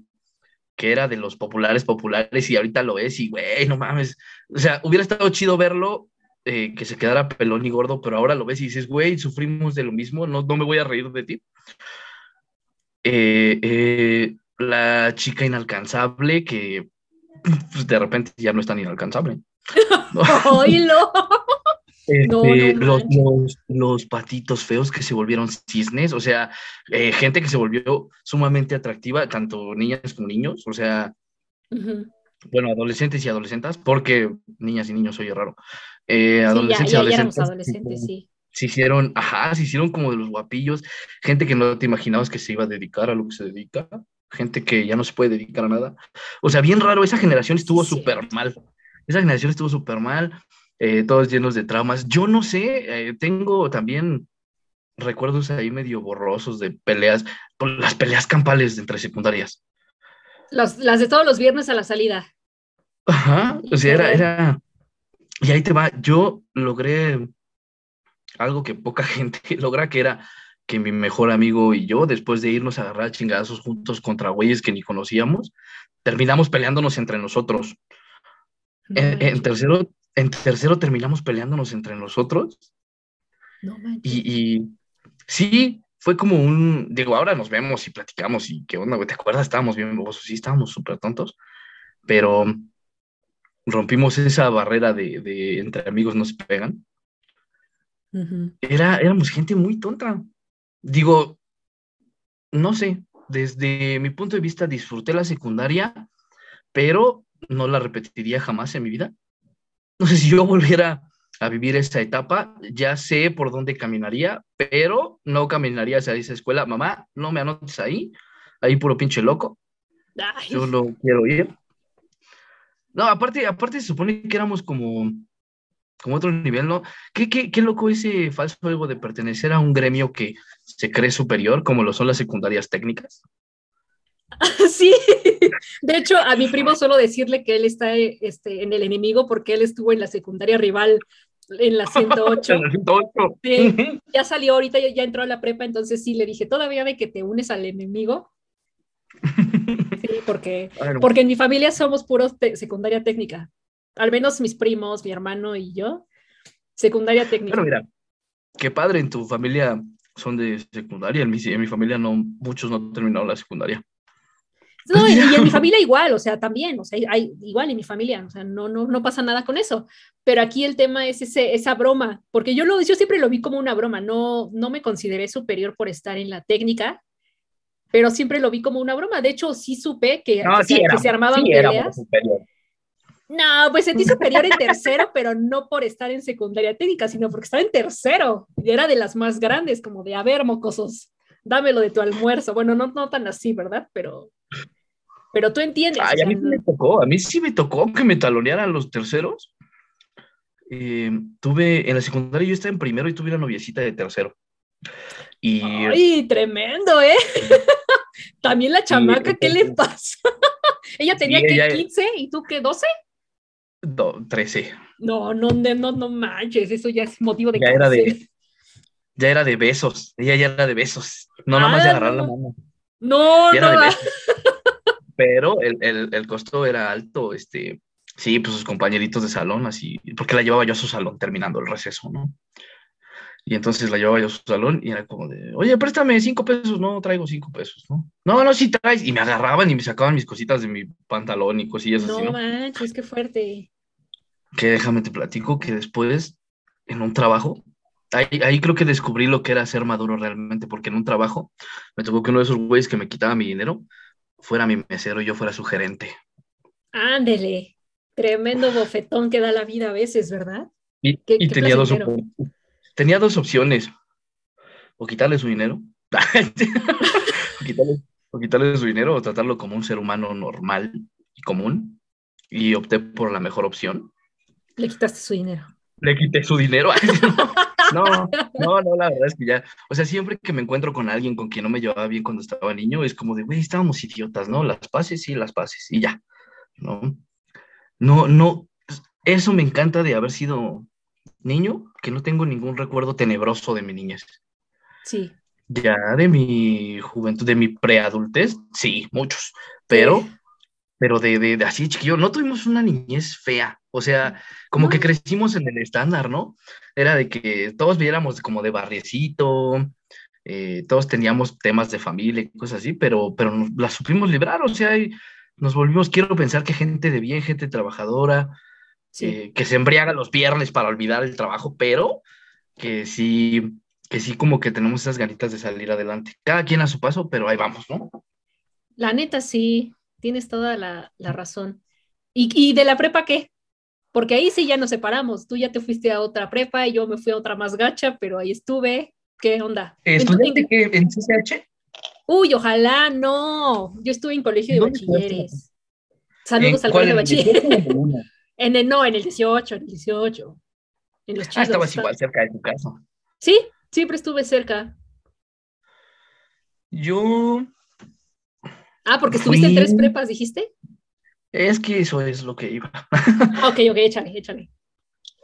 que era de los populares populares y ahorita lo es y, güey, no mames, o sea, hubiera estado chido verlo, eh, que se quedara pelón y gordo, pero ahora lo ves y dices, güey, sufrimos de lo mismo, no, no me voy a reír de ti. Eh, eh, la chica inalcanzable que pues, de repente ya no es tan inalcanzable. ¡Oílo! Este, los, los, patitos feos que se volvieron cisnes, o sea, eh, gente que se volvió sumamente atractiva, tanto niñas como niños, o sea, bueno, adolescentes y adolescentes, porque niñas y niños oye raro. adolescentes y adolescentes. sí. se hicieron, ajá, se hicieron como de los guapillos, gente que no te imaginabas que se iba a dedicar a lo que se dedica, gente que ya no se puede dedicar a nada. O sea, bien raro, esa generación estuvo súper mal. Esa generación estuvo súper mal, eh, todos llenos de traumas. Yo no sé, eh, tengo también recuerdos ahí medio borrosos de peleas, las peleas campales entre secundarias. las de todos los viernes a la salida. Ajá, o sea, era, era, y ahí te va, yo logré algo que poca gente logra, que era que mi mejor amigo y yo, después de irnos a agarrar chingazos juntos contra güeyes que ni conocíamos, terminamos peleándonos entre nosotros. en, tercero, en tercero terminamos peleándonos entre nosotros. y, y, sí, fue como un, digo, ahora nos vemos y platicamos y qué onda, güey, ¿te acuerdas? Estábamos bien vos sí, estábamos súper tontos, pero rompimos esa barrera de, de entre amigos no se pegan era, éramos gente muy tonta. Digo, no sé, desde mi punto de vista disfruté la secundaria, pero no la repetiría jamás en mi vida. No sé si yo volviera a vivir esa etapa, ya sé por dónde caminaría, pero no caminaría hacia esa escuela. Mamá, no me anotes ahí, ahí puro pinche loco. Yo lo quiero ir. No, aparte, aparte se supone que éramos como como otro nivel, ¿no? ¿Qué, qué, qué loco ese falso ego de pertenecer a un gremio que se cree superior, como lo son las secundarias técnicas? Sí, de hecho, a mi primo solo decirle que él está este, en el enemigo porque él estuvo en la secundaria rival en la 108. en la 108. Sí, ya salió ahorita, ya, entró a la prepa, entonces sí le dije, todavía de que te unes al enemigo. Sí, porque, porque en mi familia somos puros secundaria técnica al menos mis primos, mi hermano y yo, secundaria técnica. Bueno, mira, qué padre, en tu familia son de secundaria, en mi, en mi familia no, muchos no terminaron la secundaria. No, y, en mi familia igual, o sea, también, o sea, hay, igual en mi familia, o sea, no, no, no pasa nada con eso. Pero aquí el tema es ese, esa broma, porque yo, lo, yo siempre lo vi como una broma, no, no me consideré superior por estar en la técnica, pero siempre lo vi como una broma. De hecho, sí supe que, se, armaban peleas. No, pues sentí superior en tercero, pero no por estar en secundaria técnica, sino porque estaba en tercero y era de las más grandes, como de, a ver, mocosos, dámelo de tu almuerzo. Bueno, no, no tan así, ¿verdad? Pero, pero tú entiendes. Ay, a mí sí me tocó, a mí sí me tocó que me talonearan los terceros. Eh, tuve, en la secundaria yo estaba en primero y tuve una noviecita de tercero. Y, ¡Ay, tremendo, eh! También la chamaca, ¿qué le pasa? ella tenía que 15 y tú qué, 12? No, 13. No, no, no, no manches, eso ya es motivo de ya era de Ya era de besos, ella ya era de besos, no nada más de ah, agarrar la mano. No, no. Pero el, el, el, costo era alto, este, sí, pues sus compañeritos de salón, así, porque la llevaba yo a su salón terminando el receso, ¿no? Y entonces la llevaba yo a su salón y era como de, oye, préstame cinco pesos, no, traigo cinco pesos, ¿no? No, no, sí traes. Y me agarraban y me sacaban mis cositas de mi pantalón y cosillas así. No manches, qué fuerte. Que déjame te platico que después, en un trabajo, ahí, ahí creo que descubrí lo que era ser maduro realmente, porque en un trabajo me tocó que uno de esos güeyes que me quitaba mi dinero fuera mi mesero y yo fuera su gerente. Ándele, tremendo bofetón que da la vida a veces, ¿verdad? Y, y tenía dos tenía dos opciones. O quitarle su dinero. o, quitarle, su dinero o tratarlo como un ser humano normal y común. Y opté por la mejor opción. Le quitaste su dinero. Le quité su dinero. No, no, no, la verdad es que ya, o sea, siempre que me encuentro con alguien con quien no me llevaba bien cuando estaba niño, es como de, güey, estábamos idiotas, ¿no? Las pases, sí, las pases, y ya, ¿no? No, no, eso me encanta de haber sido niño que no tengo ningún recuerdo tenebroso de mi niñez. Sí. Ya de mi juventud, de mi preadultez, sí, muchos, pero, pero de, de, así chiquillo, no tuvimos una niñez fea, o sea, como que crecimos en el estándar, ¿no? Era de que todos viéramos como de barriecito, eh, todos teníamos temas de familia y cosas así, pero, pero nos, las supimos librar, o sea, nos volvimos, quiero pensar que gente de bien, gente trabajadora, eh, que se embriaga los viernes para olvidar el trabajo, pero que sí, que sí como que tenemos esas ganitas de salir adelante. Cada quien a su paso, pero ahí vamos, ¿no? La neta, sí, tienes toda la, razón. ¿Y, de la prepa qué? porque ahí sí ya nos separamos. Tú ya te fuiste a otra prepa y yo me fui a otra más gacha, pero ahí estuve. ¿Qué onda? ¿Estudiaste qué? ¿En CCH? Uy, ojalá no. Yo estuve en colegio de bachilleres. Saludos al colegio de bachilleres. en el, no, en el 18, en el 18. En los ah, estabas igual cerca de tu casa. Sí, siempre estuve cerca. Yo. Ah, porque estuviste en tres prepas, dijiste. Es que eso es lo que iba. ok, ok, échale, échale.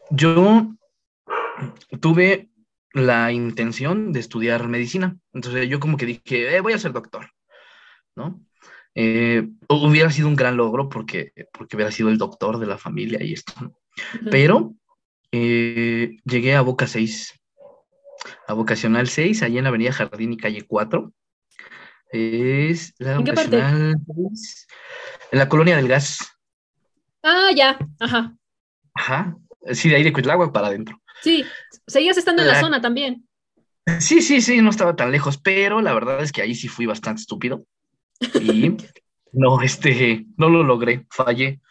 Yo tuve la intención de estudiar medicina. Entonces yo como que dije, eh, voy a ser doctor, ¿no? Eh, hubiera sido un gran logro porque, porque hubiera sido el doctor de la familia y esto. Pero eh, llegué a Boca 6, a Vocacional 6, allí en la Avenida Jardín y Calle 4. Es la ¿En Vocacional en la colonia del gas. Ah, ya, ajá. Ajá, sí, de ahí de Cuitlagua para adentro. Sí, seguías estando en la zona también. Sí, sí, sí, no estaba tan lejos, pero la verdad es que ahí sí fui bastante estúpido. Y no, este, no lo logré, fallé.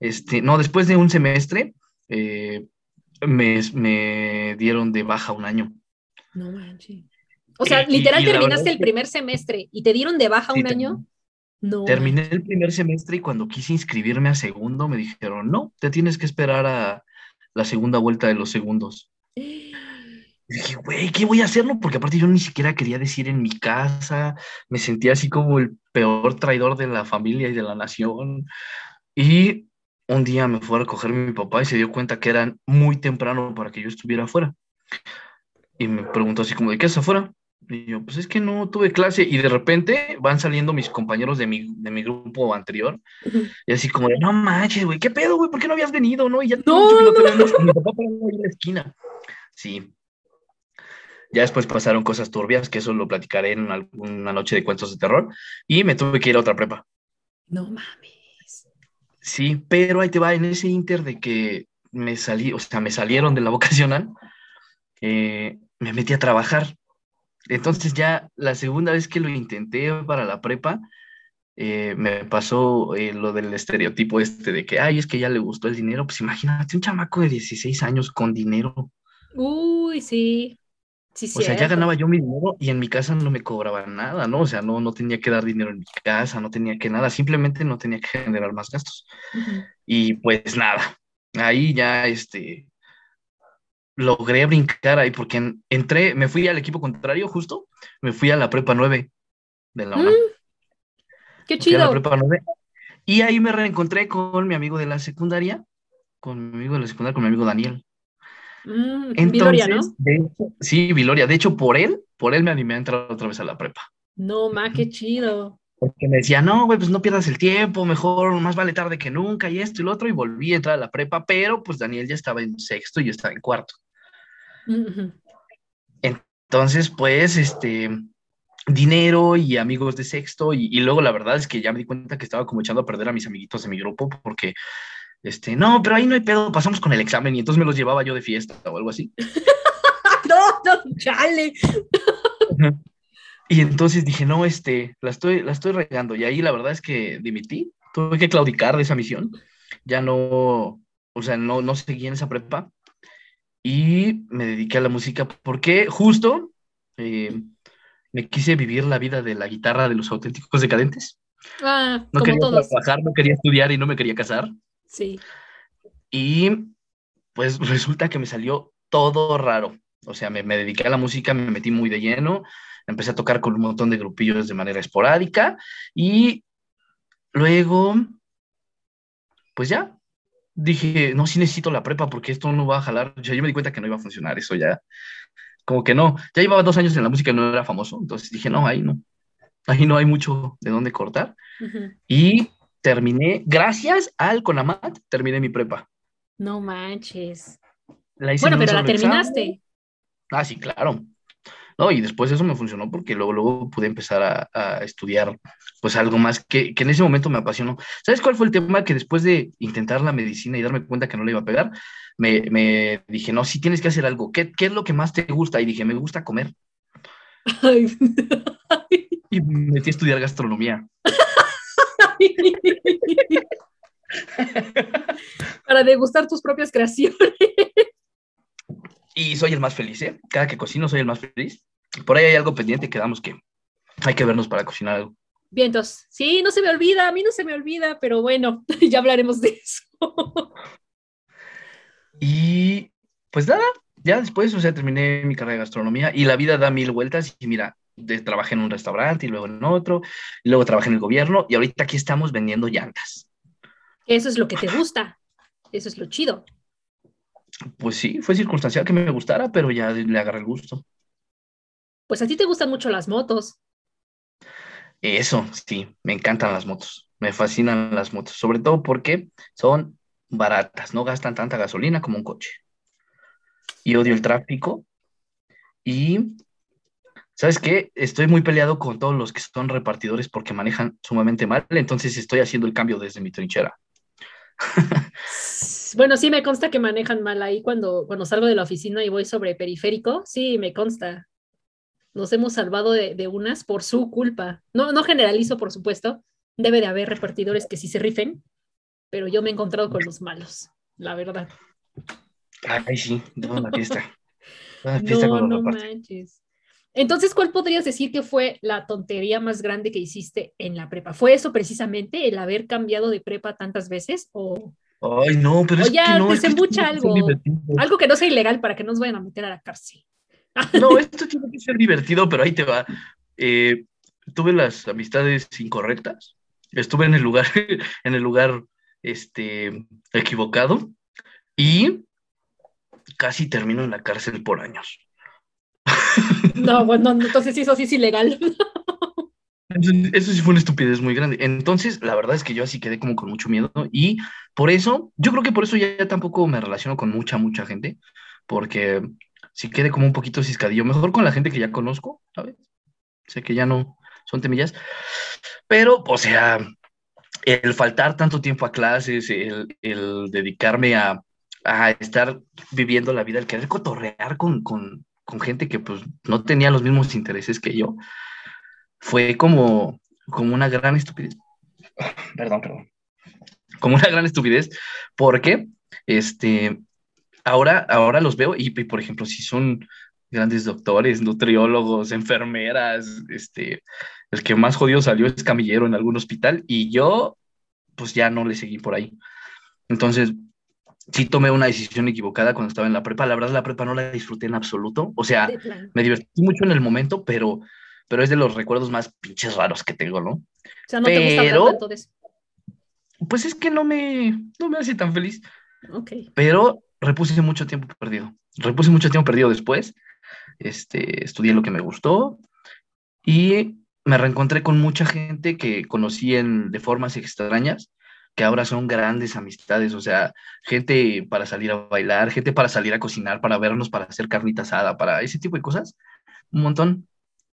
Este, no, después de un semestre, eh, me, dieron de baja un año. No manches. O sea, literal terminaste el primer semestre y te dieron de baja un año. No. Terminé el primer semestre y cuando quise inscribirme a segundo me dijeron, no, te tienes que esperar a la segunda vuelta de los segundos. dije, güey, ¿qué voy a hacer? Porque aparte yo ni siquiera quería decir en mi casa, me sentía así como el peor traidor de la familia y de la nación. Y un día me fue a recoger mi papá y se dio cuenta que era muy temprano para que yo estuviera afuera. Y me preguntó así como, ¿de qué es afuera? Y yo, pues es que no tuve clase y de repente van saliendo mis compañeros de mi, de mi grupo anterior y así como de, no manches, güey, ¿qué pedo, güey? ¿Por qué no habías venido, no? Y ya no, no, tenemos mi papá en la esquina. Sí. Ya después pasaron cosas turbias, que eso lo platicaré en alguna noche de cuentos de terror y me tuve que ir a otra prepa. No mames. Sí, pero ahí te va, en ese inter de que me salí, o sea, me salieron de la vocacional, eh, me metí a trabajar entonces ya la segunda vez que lo intenté para la prepa, eh, me pasó eh, lo del estereotipo este de que, ay, es que ya le gustó el dinero. Pues imagínate, un chamaco de 16 años con dinero. Uy, sí. Sí, o sea, ya ganaba yo mi dinero y en mi casa no me cobraba nada, ¿no? O sea, no, no tenía que dar dinero en mi casa, no tenía que nada, simplemente no tenía que generar más gastos. Y pues nada, ahí ya, este, logré brincar ahí porque entré, me fui al equipo contrario justo, me fui a la prepa 9 de la UNAM. Mm, qué chido. y ahí me reencontré con mi amigo de la secundaria, con mi amigo de la secundaria, con mi amigo Daniel. Mm, Viloria, ¿no? sí, Viloria. De hecho, por él, por él me animé a entrar otra vez a la prepa. No, ma, qué chido. Porque me decía, no, güey, pues no pierdas el tiempo, mejor, más vale tarde que nunca, y esto y lo otro, y volví a entrar a la prepa, pero pues Daniel ya estaba en sexto y yo estaba en cuarto. Entonces, pues, este, dinero y amigos de sexto, y, luego la verdad es que ya me di cuenta que estaba como echando a perder a mis amiguitos de mi grupo, porque, este, no, pero ahí no hay pedo, pasamos con el examen, y entonces me los llevaba yo de fiesta o algo así. no, no, chale. y entonces dije, no, este, la estoy, la estoy regando, y ahí la verdad es que dimití, tuve que claudicar de esa misión, ya no, o sea, no, no seguí en esa prepa, y me dediqué a la música porque justo eh, me quise vivir la vida de la guitarra de los auténticos decadentes. Ah, no quería trabajar, no quería estudiar y no me quería casar. Sí. Y pues resulta que me salió todo raro. O sea, me, me dediqué a la música, me metí muy de lleno, empecé a tocar con un montón de grupillos de manera esporádica y luego, pues ya, dije, no, sí necesito la prepa porque esto no va a jalar. O sea, yo me di cuenta que no iba a funcionar eso ya. Como que no. Ya llevaba dos años en la música y no era famoso. Entonces dije, no, ahí no. Ahí no hay mucho de dónde cortar. Y terminé, gracias al Conamat, terminé mi prepa. No manches. bueno, pero la terminaste. Ah, sí, claro. No, y después eso me funcionó porque luego, luego pude empezar a, estudiar pues algo más que, que, en ese momento me apasionó. ¿Sabes cuál fue el tema? Que después de intentar la medicina y darme cuenta que no le iba a pegar, me, me dije, no, sí tienes que hacer algo. ¿Qué, ¿Qué, es lo que más te gusta? Y dije, me gusta comer. Y me metí a estudiar gastronomía. para degustar tus propias creaciones. Y soy el más feliz, ¿eh? Cada que cocino soy el más feliz. Por ahí hay algo pendiente que damos que hay que vernos para cocinar algo. Vientos. Sí, no se me olvida, a mí no se me olvida, pero bueno, ya hablaremos de eso. y pues nada, ya después, o sea, terminé mi carrera de gastronomía y la vida da mil vueltas y mira, trabajé en un restaurante y luego en otro, y luego trabajé en el gobierno y ahorita aquí estamos vendiendo llantas. Eso es lo que te gusta, eso es lo chido. Pues sí, fue circunstancial que me gustara, pero ya le agarré el gusto. Pues a ti te gustan mucho las motos. Eso, sí, me encantan las motos, me fascinan las motos, sobre todo porque son baratas, no gastan tanta gasolina como un coche. Y odio el tráfico. Y, ¿sabes qué? Estoy muy peleado con todos los que son repartidores porque manejan sumamente mal, entonces estoy haciendo el cambio desde mi trinchera. Bueno, sí me consta que manejan mal ahí cuando, cuando salgo de la oficina y voy sobre periférico, sí me consta nos hemos salvado de, unas por su culpa. No, no generalizo, por supuesto, debe de haber repartidores que sí se rifen, pero yo me he encontrado con los malos, la verdad. Ay, sí, no, la fiesta. no, no manches. Entonces, ¿cuál podrías decir que fue la tontería más grande que hiciste en la prepa? ¿Fue eso precisamente, el haber cambiado de prepa tantas veces? O, Ay, no, pero es ya que no, se algo, algo que no sea ilegal para que nos vayan a meter a la cárcel. No, esto tiene que ser divertido, pero ahí te va. Eh, tuve las amistades incorrectas. Estuve en el lugar, en el lugar este, equivocado y casi termino en la cárcel por años. No, bueno, entonces eso sí es ilegal. Eso sí fue una estupidez muy grande. Entonces, la verdad es que yo así quedé como con mucho miedo y por eso, yo creo que por eso ya tampoco me relaciono con mucha, mucha gente, porque si quede como un poquito ciscadillo, mejor con la gente que ya conozco, ¿sabes? Sé que ya no son temillas, pero, o sea, el faltar tanto tiempo a clases, el, dedicarme a, estar viviendo la vida, el querer cotorrear con, gente que pues no tenía los mismos intereses que yo, fue como, como una gran estupidez. Perdón, perdón. Como una gran estupidez, porque este, ahora, ahora los veo y, por ejemplo, si son grandes doctores, nutriólogos, enfermeras, este, el que más jodido salió es camillero en algún hospital y yo, pues ya no le seguí por ahí. Entonces, sí tomé una decisión equivocada cuando estaba en la prepa. La verdad, la prepa no la disfruté en absoluto. O sea, me divertí mucho en el momento, pero, pero es de los recuerdos más pinches raros que tengo, ¿no? O sea, no te gusta tanto Pues es que no me, no me hace tan feliz. Ok. Pero repuse mucho tiempo perdido. Repuse mucho tiempo perdido después. Este, estudié lo que me gustó y me reencontré con mucha gente que conocí en, de formas extrañas, que ahora son grandes amistades, o sea, gente para salir a bailar, gente para salir a cocinar, para vernos, para hacer carnita asada, para ese tipo de cosas, un montón.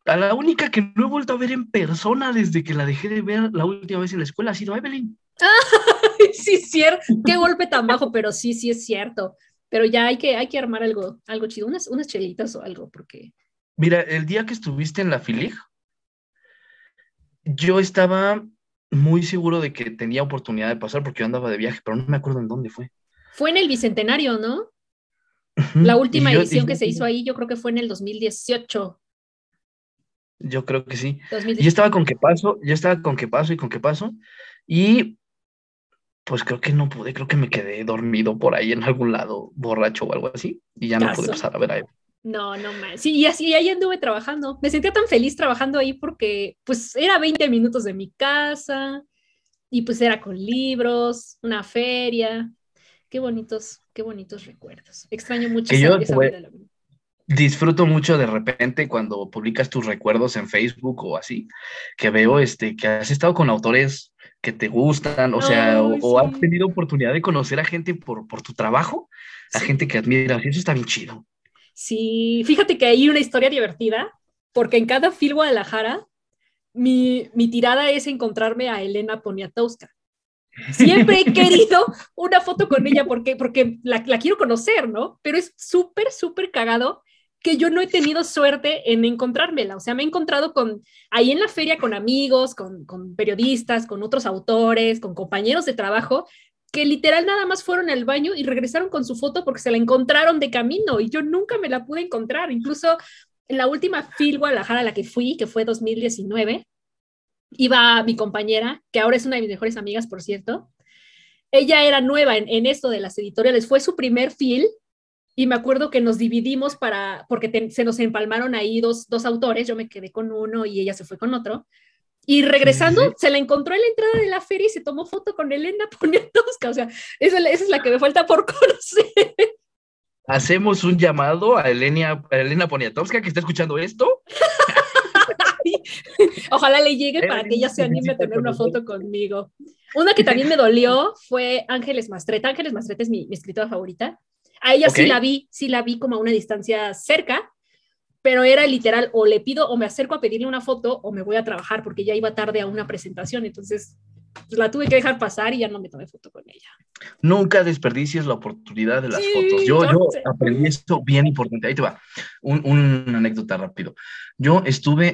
A la única que no he vuelto a ver en persona desde que la dejé de ver la última vez en la escuela ha sido Evelyn. sí, cierto. Qué golpe tan bajo, pero sí, sí es cierto. Pero ya hay que, hay que armar algo, algo chido, unas, unas chelitas o algo, porque. Mira, el día que estuviste en la Filig, yo estaba muy seguro de que tenía oportunidad de pasar porque yo andaba de viaje, pero no me acuerdo en dónde fue. Fue en el Bicentenario, ¿no? La última edición que se hizo ahí, yo creo que fue en el 2018. Yo creo que sí. Y estaba con qué paso, yo estaba con qué paso y con qué paso. Y pues creo que no pude, creo que me quedé dormido por ahí en algún lado, borracho o algo así, y ya no pude pasar a ver a él. No, no más. Sí, y así ahí anduve trabajando. Me sentía tan feliz trabajando ahí porque pues era 20 minutos de mi casa y pues era con libros, una feria. Qué bonitos, qué bonitos recuerdos. Extraño mucho esa, esa vida, disfruto mucho de repente cuando publicas tus recuerdos en Facebook o así, que veo este, que has estado con autores que te gustan, o sea, o, has tenido oportunidad de conocer a gente por, por tu trabajo, a gente que admiras, y eso está bien chido. Sí, fíjate que hay una historia divertida, porque en cada fil Guadalajara, mi, mi tirada es encontrarme a Elena Poniatowska. Siempre he querido una foto con ella porque, porque la, la quiero conocer, ¿no? Pero es súper, súper cagado que yo no he tenido suerte en encontrármela. O sea, me he encontrado con ahí en la feria con amigos, con, periodistas, con otros autores, con compañeros de trabajo, que literal nada más fueron al baño y regresaron con su foto porque se la encontraron de camino y yo nunca me la pude encontrar. Incluso en la última FIL Guadalajara la que fui, que fue 2019, iba mi compañera, que ahora es una de mis mejores amigas, por cierto. Ella era nueva en, esto de las editoriales, fue su primer FIL y me acuerdo que nos dividimos para, porque se nos empalmaron ahí dos, dos autores, yo me quedé con uno y ella se fue con otro. Y regresando, se la encontró en la entrada de la feria y se tomó foto con Elena Poniatowska. O sea, esa, esa es la que me falta por conocer. Hacemos un llamado a Elena, a Elena Poniatowska que está escuchando esto. Ojalá le llegue para que ella se anime a tener una foto conmigo. Una que también me dolió fue Ángeles Mastreta. Ángeles Mastreta es mi, escritora favorita. A ella sí la vi, sí la vi como a una distancia cerca, pero era literal, o le pido o me acerco a pedirle una foto o me voy a trabajar porque ya iba tarde a una presentación, entonces pues, la tuve que dejar pasar y ya no me tomé foto con ella. Nunca desperdicies la oportunidad de las fotos. Yo, yo aprendí esto bien importante. Ahí te va. Un, una anécdota rápido. Yo estuve,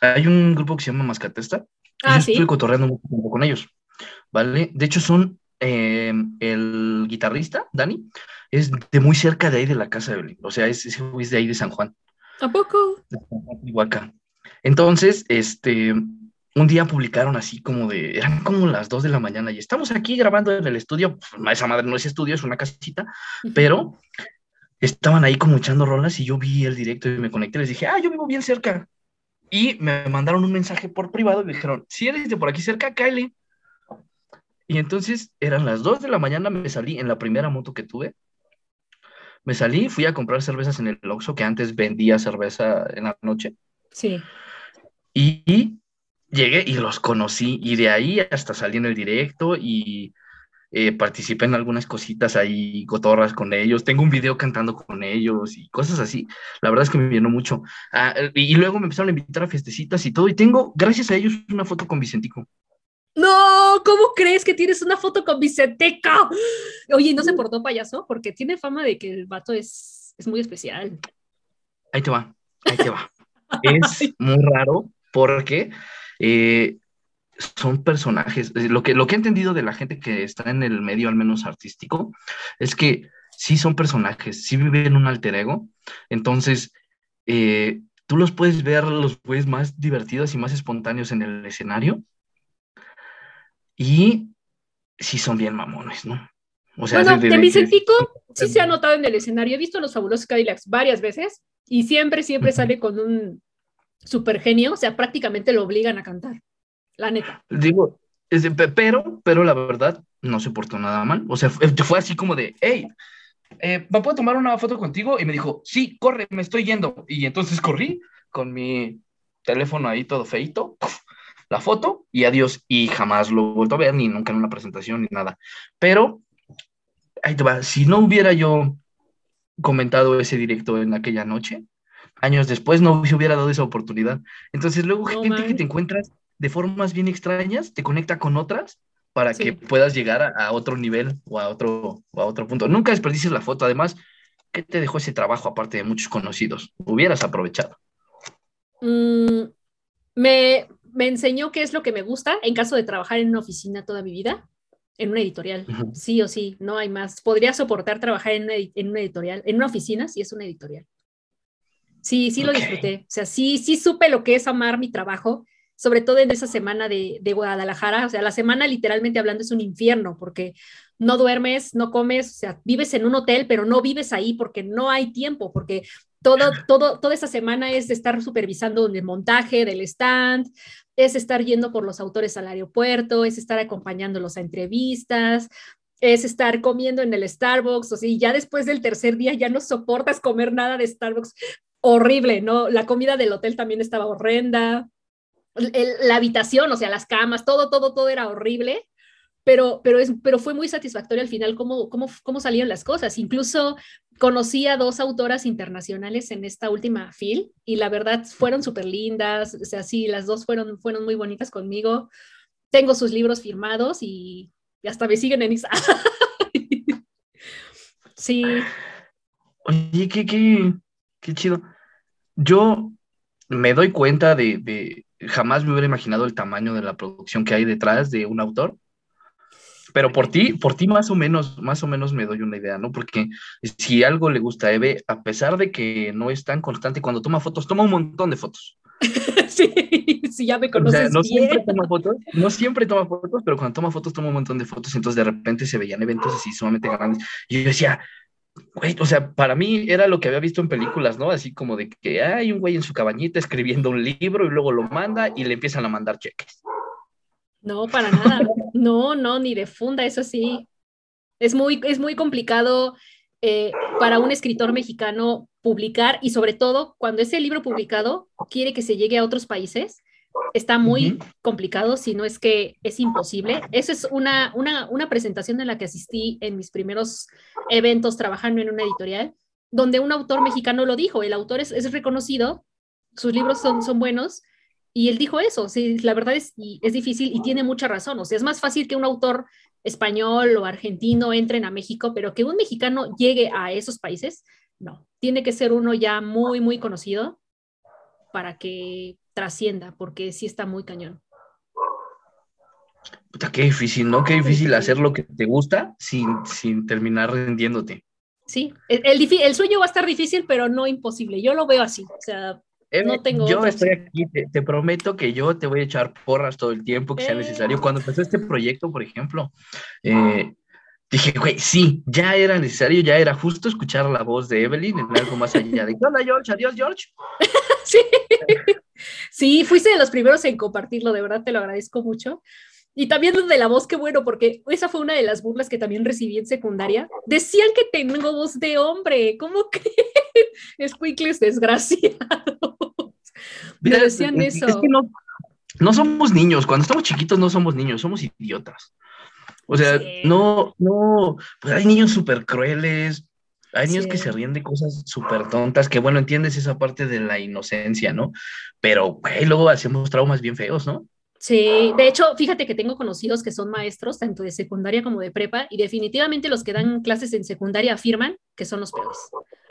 hay un grupo que se llama Mascatesta. Ah, yo estuve cotorreando mucho tiempo con ellos. ¿Vale? De hecho, son em, el guitarrista, Dani, es de muy cerca de ahí de la casa de Belén. O sea, es, es de ahí de San Juan. ¿A poco? Entonces, este, un día publicaron así como de, eran como las 2 de la mañana y estamos aquí grabando en el estudio, pues, esa madre no es estudio, es una casita, pero estaban ahí como echando rolas y yo vi el directo y me conecté, les dije, ah, yo vivo bien cerca. Y me mandaron un mensaje por privado y me dijeron, si eres de por aquí cerca, Kylie. Y entonces eran las 2 de la mañana, me salí en la primera moto que tuve me salí, fui a comprar cervezas en el Oxxo, que antes vendía cerveza en la noche. Sí. Y, llegué y los conocí, y de ahí hasta salí en el directo y eh, participé en algunas cositas ahí, cotorras con ellos. Tengo un video cantando con ellos y cosas así. La verdad es que me llenó mucho. Ah, y, y luego me empezaron a invitar a fiestecitas y todo, y tengo, gracias a ellos, una foto con Vicentico. No, ¿cómo crees que tienes una foto con Vicenteca? Oye, ¿no se portó payaso? Porque tiene fama de que el vato es, es muy especial. Ahí te va, ahí te va. es muy raro porque eh, son personajes. Lo que, lo que he entendido de la gente que está en el medio, al menos artístico, es que sí son personajes, sí viven un alter ego. Entonces, eh, tú los puedes ver los pues más divertidos y más espontáneos en el escenario y sí son bien mamones, ¿no? O sea, bueno, de, Vicentico sí se ha notado en el escenario. He visto los fabulosos Cadillacs varias veces y siempre, siempre sale con un super genio. O sea, prácticamente lo obligan a cantar. La neta. Digo, pero, pero la verdad, no se portó nada mal. O sea, fue, así como de, hey, eh, ¿me puedo tomar una foto contigo? Y me dijo, sí, corre, me estoy yendo. Y entonces corrí con mi teléfono ahí todo feito la foto y adiós. Y jamás lo he vuelto a ver, ni nunca en una presentación, ni nada. Pero, ahí te va, si no hubiera yo comentado ese directo en aquella noche, años después no se hubiera dado esa oportunidad. Entonces luego gente que te encuentras de formas bien extrañas, te conecta con otras para que puedas llegar a, otro nivel o a otro, a otro punto. Nunca desperdicies la foto. Además, ¿qué te dejó ese trabajo aparte de muchos conocidos? Hubieras aprovechado. Mm, me, me enseñó qué es lo que me gusta en caso de trabajar en una oficina toda mi vida, en una editorial, sí o sí, no hay más. Podría soportar trabajar en una, editorial, en una oficina si es una editorial. Sí, sí lo disfruté. O sea, sí, sí supe lo que es amar mi trabajo, sobre todo en esa semana de, de, Guadalajara. O sea, la semana literalmente hablando es un infierno porque no duermes, no comes, o sea, vives en un hotel, pero no vives ahí porque no hay tiempo, porque todo, todo, toda esa semana es de estar supervisando el montaje del stand, es estar yendo por los autores al aeropuerto, es estar acompañándolos a entrevistas, es estar comiendo en el Starbucks, o sea, ya después del tercer día ya no soportas comer nada de Starbucks, horrible, ¿no? La comida del hotel también estaba horrenda, la habitación, o sea, las camas, todo, todo, todo era horrible pero, pero, es, pero fue muy satisfactorio al final cómo, cómo, cómo salieron las cosas. Incluso conocí a dos autoras internacionales en esta última fil y la verdad fueron súper lindas, o sea, sí, las dos fueron, fueron muy bonitas conmigo. Tengo sus libros firmados y, hasta me siguen en Instagram. sí. Oye, qué, qué, qué chido. Yo me doy cuenta de, de, jamás me hubiera imaginado el tamaño de la producción que hay detrás de un autor Pero por ti, por ti más o menos, más o menos me doy una idea, ¿no? Porque si algo le gusta a Eve, a pesar de que no es tan constante cuando toma fotos, toma un montón de fotos. sí, sí, ya me conoces no bien. Siempre toma fotos, no siempre toma fotos, pero cuando toma fotos toma un montón de fotos, entonces de repente se veían eventos así sumamente grandes. Y yo decía, güey, o sea, para mí era lo que había visto en películas, ¿no? Así como de que hay un güey en su cabañita escribiendo un libro y luego lo manda y le empiezan a mandar cheques. No, para nada. No, no, ni de funda, eso sí. Es muy, es muy complicado eh, para un escritor mexicano publicar y sobre todo cuando ese libro publicado quiere que se llegue a otros países, está muy complicado, si no es que es imposible. Esa es una, una, una presentación en la que asistí en mis primeros eventos trabajando en una editorial, donde un autor mexicano lo dijo, el autor es, es reconocido, sus libros son, son buenos, y él dijo eso, sí, la verdad es, y es difícil y tiene mucha razón, o sea, es más fácil que un autor español o argentino entren a México, pero que un mexicano llegue a esos países, no, tiene que ser uno ya muy, muy conocido para que trascienda, porque sí está muy cañón. Puta, qué difícil, ¿no? Qué difícil hacer lo que te gusta sin, sin terminar rendiéndote. Sí, el, el, el, sueño va a estar difícil, pero no imposible. Yo lo veo así. O sea, no tengo yo estoy aquí, te, prometo que yo te voy a echar porras todo el tiempo que sea necesario. Cuando empezó este proyecto, por ejemplo, eh, dije, güey, sí, ya era necesario, ya era justo escuchar la voz de Evelyn en algo más allá de, hola George, adiós George. sí. sí, fuiste de los primeros en compartirlo, de verdad te lo agradezco mucho. Y también de la voz, qué bueno, porque esa fue una de las burlas que también recibí en secundaria. Decían que tengo voz de hombre, ¿cómo creen? Squinkles desgraciados. Me decían eso. Es que no, no somos niños, cuando estamos chiquitos no somos niños, somos idiotas. O sea, no, no, pues hay niños súper crueles, hay niños que se ríen de cosas súper tontas, que bueno, entiendes esa parte de la inocencia, ¿no? Pero, güey, luego hacemos traumas bien feos, ¿no? Sí, de hecho, fíjate que tengo conocidos que son maestros, tanto de secundaria como de prepa, y definitivamente los que dan clases en secundaria afirman que son los peores.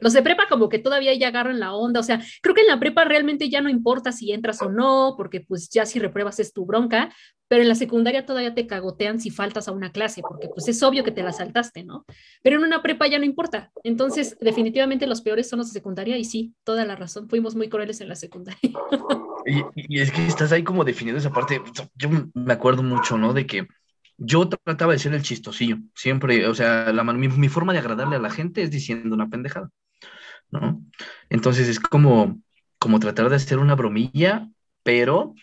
Los de prepa como que todavía ya agarran la onda, o sea, creo que en la prepa realmente ya no importa si entras o no, porque pues ya si repruebas es tu bronca, pero en la secundaria todavía te cagotean si faltas a una clase, porque pues es obvio que te la saltaste, ¿no? Pero en una prepa ya no importa. Entonces, definitivamente los peores son los de secundaria y sí, toda la razón, fuimos muy crueles en la secundaria. Y, es que estás ahí como definiendo esa parte, yo me acuerdo mucho, ¿no? De que yo trataba de ser el chistosillo, siempre, o sea, la, mi, mi forma de agradarle a la gente es diciendo una pendejada. ¿No? Entonces es como, como tratar de hacer una bromilla, pero,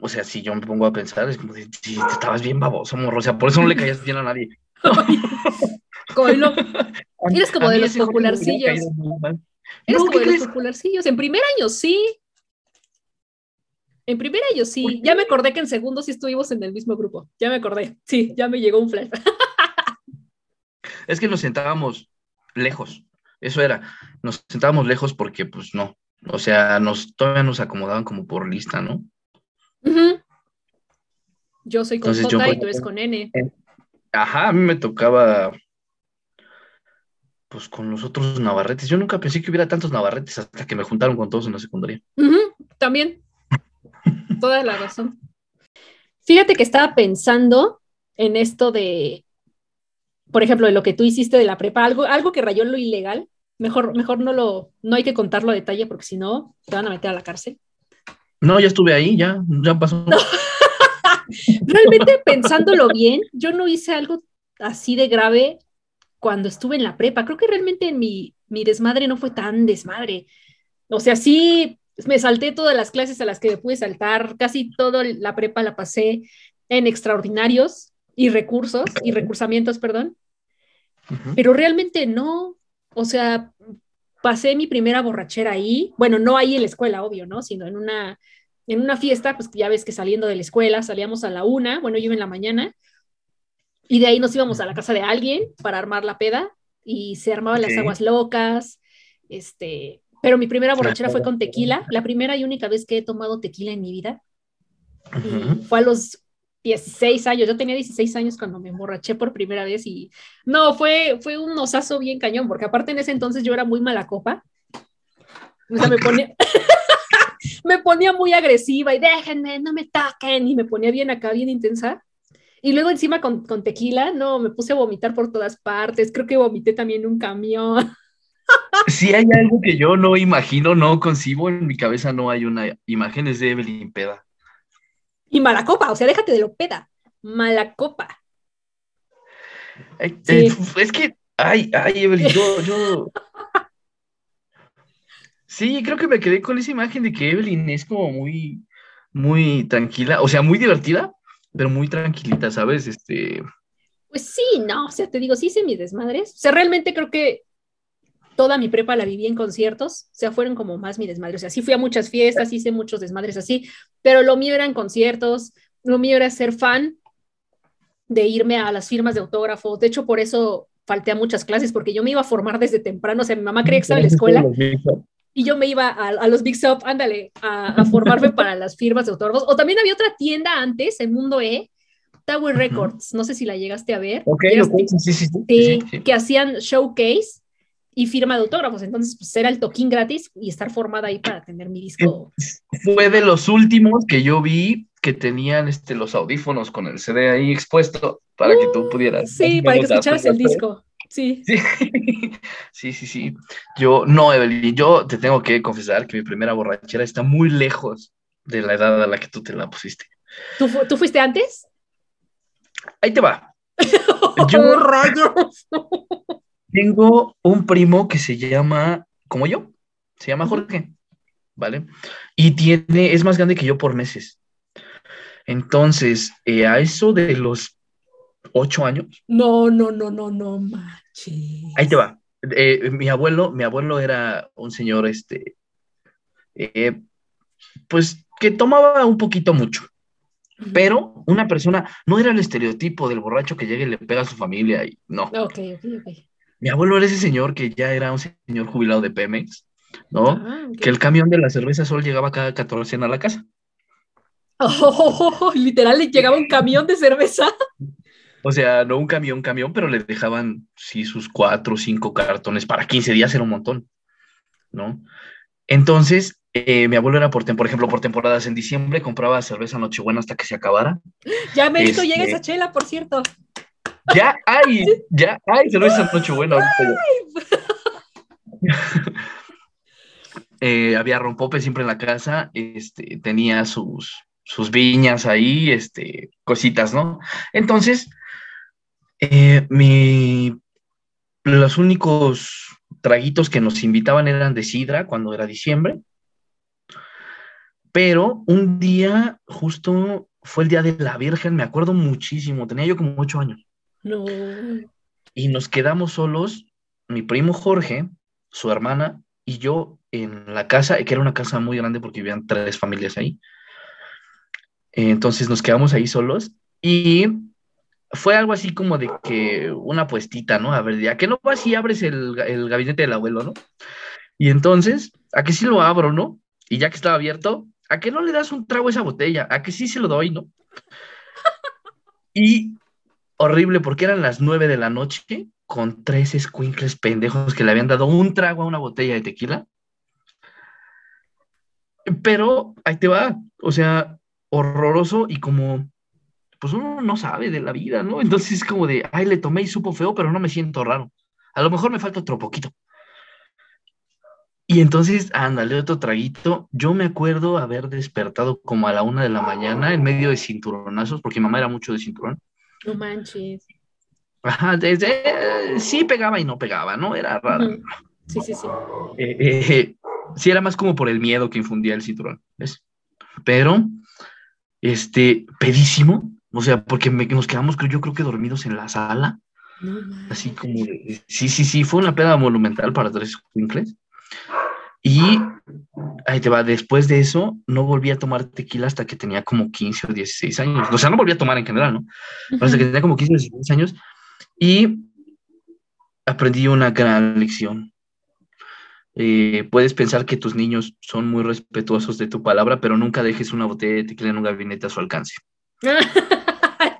o sea, si yo me pongo a pensar, es como si, te estabas bien baboso, morro, o sea, por eso no le caías bien a nadie. Eres como de los popularcillos. Eres como de los popularcillos. En primer año, sí. En primer año, sí. Ya me acordé que en segundo sí estuvimos en el mismo grupo. Ya me acordé. Sí, ya me llegó un flash. es que nos sentábamos lejos. Eso era, nos sentábamos lejos porque pues no, o sea, nos, todavía nos acomodaban como por lista, ¿no? Yo soy con J y tú eres con N. Ajá, a mí me tocaba pues con los otros navarretes. Yo nunca pensé que hubiera tantos navarretes hasta que me juntaron con todos en la secundaria. También. Toda la razón. Fíjate que estaba pensando en esto de, por ejemplo, de lo que tú hiciste de la prepa, algo, algo que rayó lo ilegal. Mejor, mejor no lo, no hay que contarlo a detalle porque si no, te van a meter a la cárcel. No, ya estuve ahí, ya, ya pasó. Realmente pensándolo bien, yo no hice algo así de grave cuando estuve en la prepa. Creo que realmente mi, mi desmadre no fue tan desmadre. O sea, sí, me salté todas las clases a las que me pude saltar, casi toda la prepa la pasé en extraordinarios y recursos, y recursamientos, perdón. Pero realmente no, o sea, pasé mi primera borrachera ahí, bueno, no ahí en la escuela, obvio, ¿no? Sino en una, en una fiesta, pues ya ves que saliendo de la escuela salíamos a la una, bueno, yo iba en la mañana, y de ahí nos íbamos a la casa de alguien para armar la peda, y se armaban las aguas locas, este, pero mi primera borrachera fue con tequila, la primera y única vez que he tomado tequila en mi vida. Y fue a los 16 años, yo tenía 16 años cuando me emborraché por primera vez y no, fue, fue un osazo bien cañón, porque aparte en ese entonces yo era muy mala copa. O sea, me ponía, me ponía muy agresiva y déjenme, no me toquen, y me ponía bien acá, bien intensa. Y luego encima con, con, tequila, no, me puse a vomitar por todas partes. Creo que vomité también un camión. Si hay algo que yo no imagino, no concibo, en mi cabeza no hay una imagen, es de Evelyn Peda. Y mala copa, o sea, déjate de lo peda. Mala copa. Eh, es que, ay, ay, Evelyn, yo, yo... Sí, creo que me quedé con esa imagen de que Evelyn es como muy, muy tranquila, o sea, muy divertida, pero muy tranquilita, ¿sabes? Este. Pues sí, no, o sea, te digo, sí hice mis desmadres. O sea, realmente creo que toda mi prepa la viví en conciertos, o sea, fueron como más mi desmadre. O sea, sí fui a muchas fiestas, hice muchos desmadres así, pero lo mío eran conciertos, lo mío era ser fan de irme a las firmas de autógrafos. De hecho, por eso falté a muchas clases, porque yo me iba a formar desde temprano. O sea, mi mamá creía que estaba en la escuela y yo me iba a, los Big Shop, ándale, a, formarme para las firmas de autógrafos. O también había otra tienda antes, en Mundo E, Tower Records, no sé si la llegaste a ver. Ok, sí, sí, sí, Que hacían showcase y firma de autógrafos. Entonces, pues era el toquín gratis y estar formada ahí para tener mi disco. Fue de los últimos que yo vi que tenían este, los audífonos con el CD ahí expuesto para que tú pudieras. Sí, para que escucharas el disco. Sí. sí. Sí, sí, Yo, no, Evelyn, yo te tengo que confesar que mi primera borrachera está muy lejos de la edad a la que tú te la pusiste. ¿Tú, ¿tú fuiste antes? Ahí te va. Yo, rayos! Tengo un primo que se llama, como yo, se llama Jorge, ¿vale? Y tiene, es más grande que yo por meses. Entonces, eh, a eso de los ocho años. No, no, no, no, no, manches. Ahí te va. Eh, mi abuelo, mi abuelo era un señor, este, eh, pues que tomaba un poquito mucho, pero una persona, no era el estereotipo del borracho que llega y le pega a su familia y no. Ok, ok, ok. Mi abuelo era ese señor que ya era un señor jubilado de Pemex, ¿no? Ah, que el camión de la cerveza solo llegaba cada 14 a la casa. Oh, literal, le llegaba un camión de cerveza. O sea, no un camión, camión, pero le dejaban, sí, sus cuatro o cinco cartones para 15 días, era un montón, ¿no? Entonces, eh, mi abuelo era por, por ejemplo, por temporadas en diciembre, compraba cerveza Nochebuena hasta que se acabara. Ya me este... llega esa chela, por cierto. Ya hay, ya hay cerveza Nochebuena eh, había rompope siempre en la casa, este, tenía sus, sus viñas ahí, este, cositas, ¿no? Entonces, eh, mi, los únicos traguitos que nos invitaban eran de sidra cuando era diciembre, pero un día, justo fue el día de la Virgen, me acuerdo muchísimo, tenía yo como ocho años. No. Y nos quedamos solos, mi primo Jorge, su hermana y yo en la casa, que era una casa muy grande porque vivían tres familias ahí. Entonces nos quedamos ahí solos y fue algo así como de que una puestita, ¿no? A ver, ya que no vas y abres el, el gabinete del abuelo, ¿no? Y entonces, a que sí lo abro, ¿no? Y ya que estaba abierto, a que no le das un trago a esa botella, a que sí se lo doy, ¿no? Y horrible porque eran las nueve de la noche con tres squinkles pendejos que le habían dado un trago a una botella de tequila. Pero ahí te va, o sea, horroroso y como, pues uno no sabe de la vida, ¿no? Entonces es como de, ay, le tomé y supo feo, pero no me siento raro. A lo mejor me falta otro poquito. Y entonces, ándale, otro traguito. Yo me acuerdo haber despertado como a la una de la mañana en medio de cinturonazos, porque mi mamá era mucho de cinturón. No manches. Ajá, desde, sí pegaba y no pegaba, ¿no? Era raro. Sí, sí, sí. Eh, eh, sí, era más como por el miedo que infundía el cinturón, ¿ves? Pero, este, pedísimo, o sea, porque nos quedamos, yo creo que dormidos en la sala. así como, sí, sí, sí, fue una peda monumental para tres winkles. Y ahí te va, después de eso, no volví a tomar tequila hasta que tenía como 15 o 16 años. O sea, no volví a tomar en general, ¿no? Hasta que tenía como 15 o 16 años. Y aprendí una gran lección. Eh, puedes pensar que tus niños son muy respetuosos de tu palabra, pero nunca dejes una botella de tequila en un gabinete a su alcance.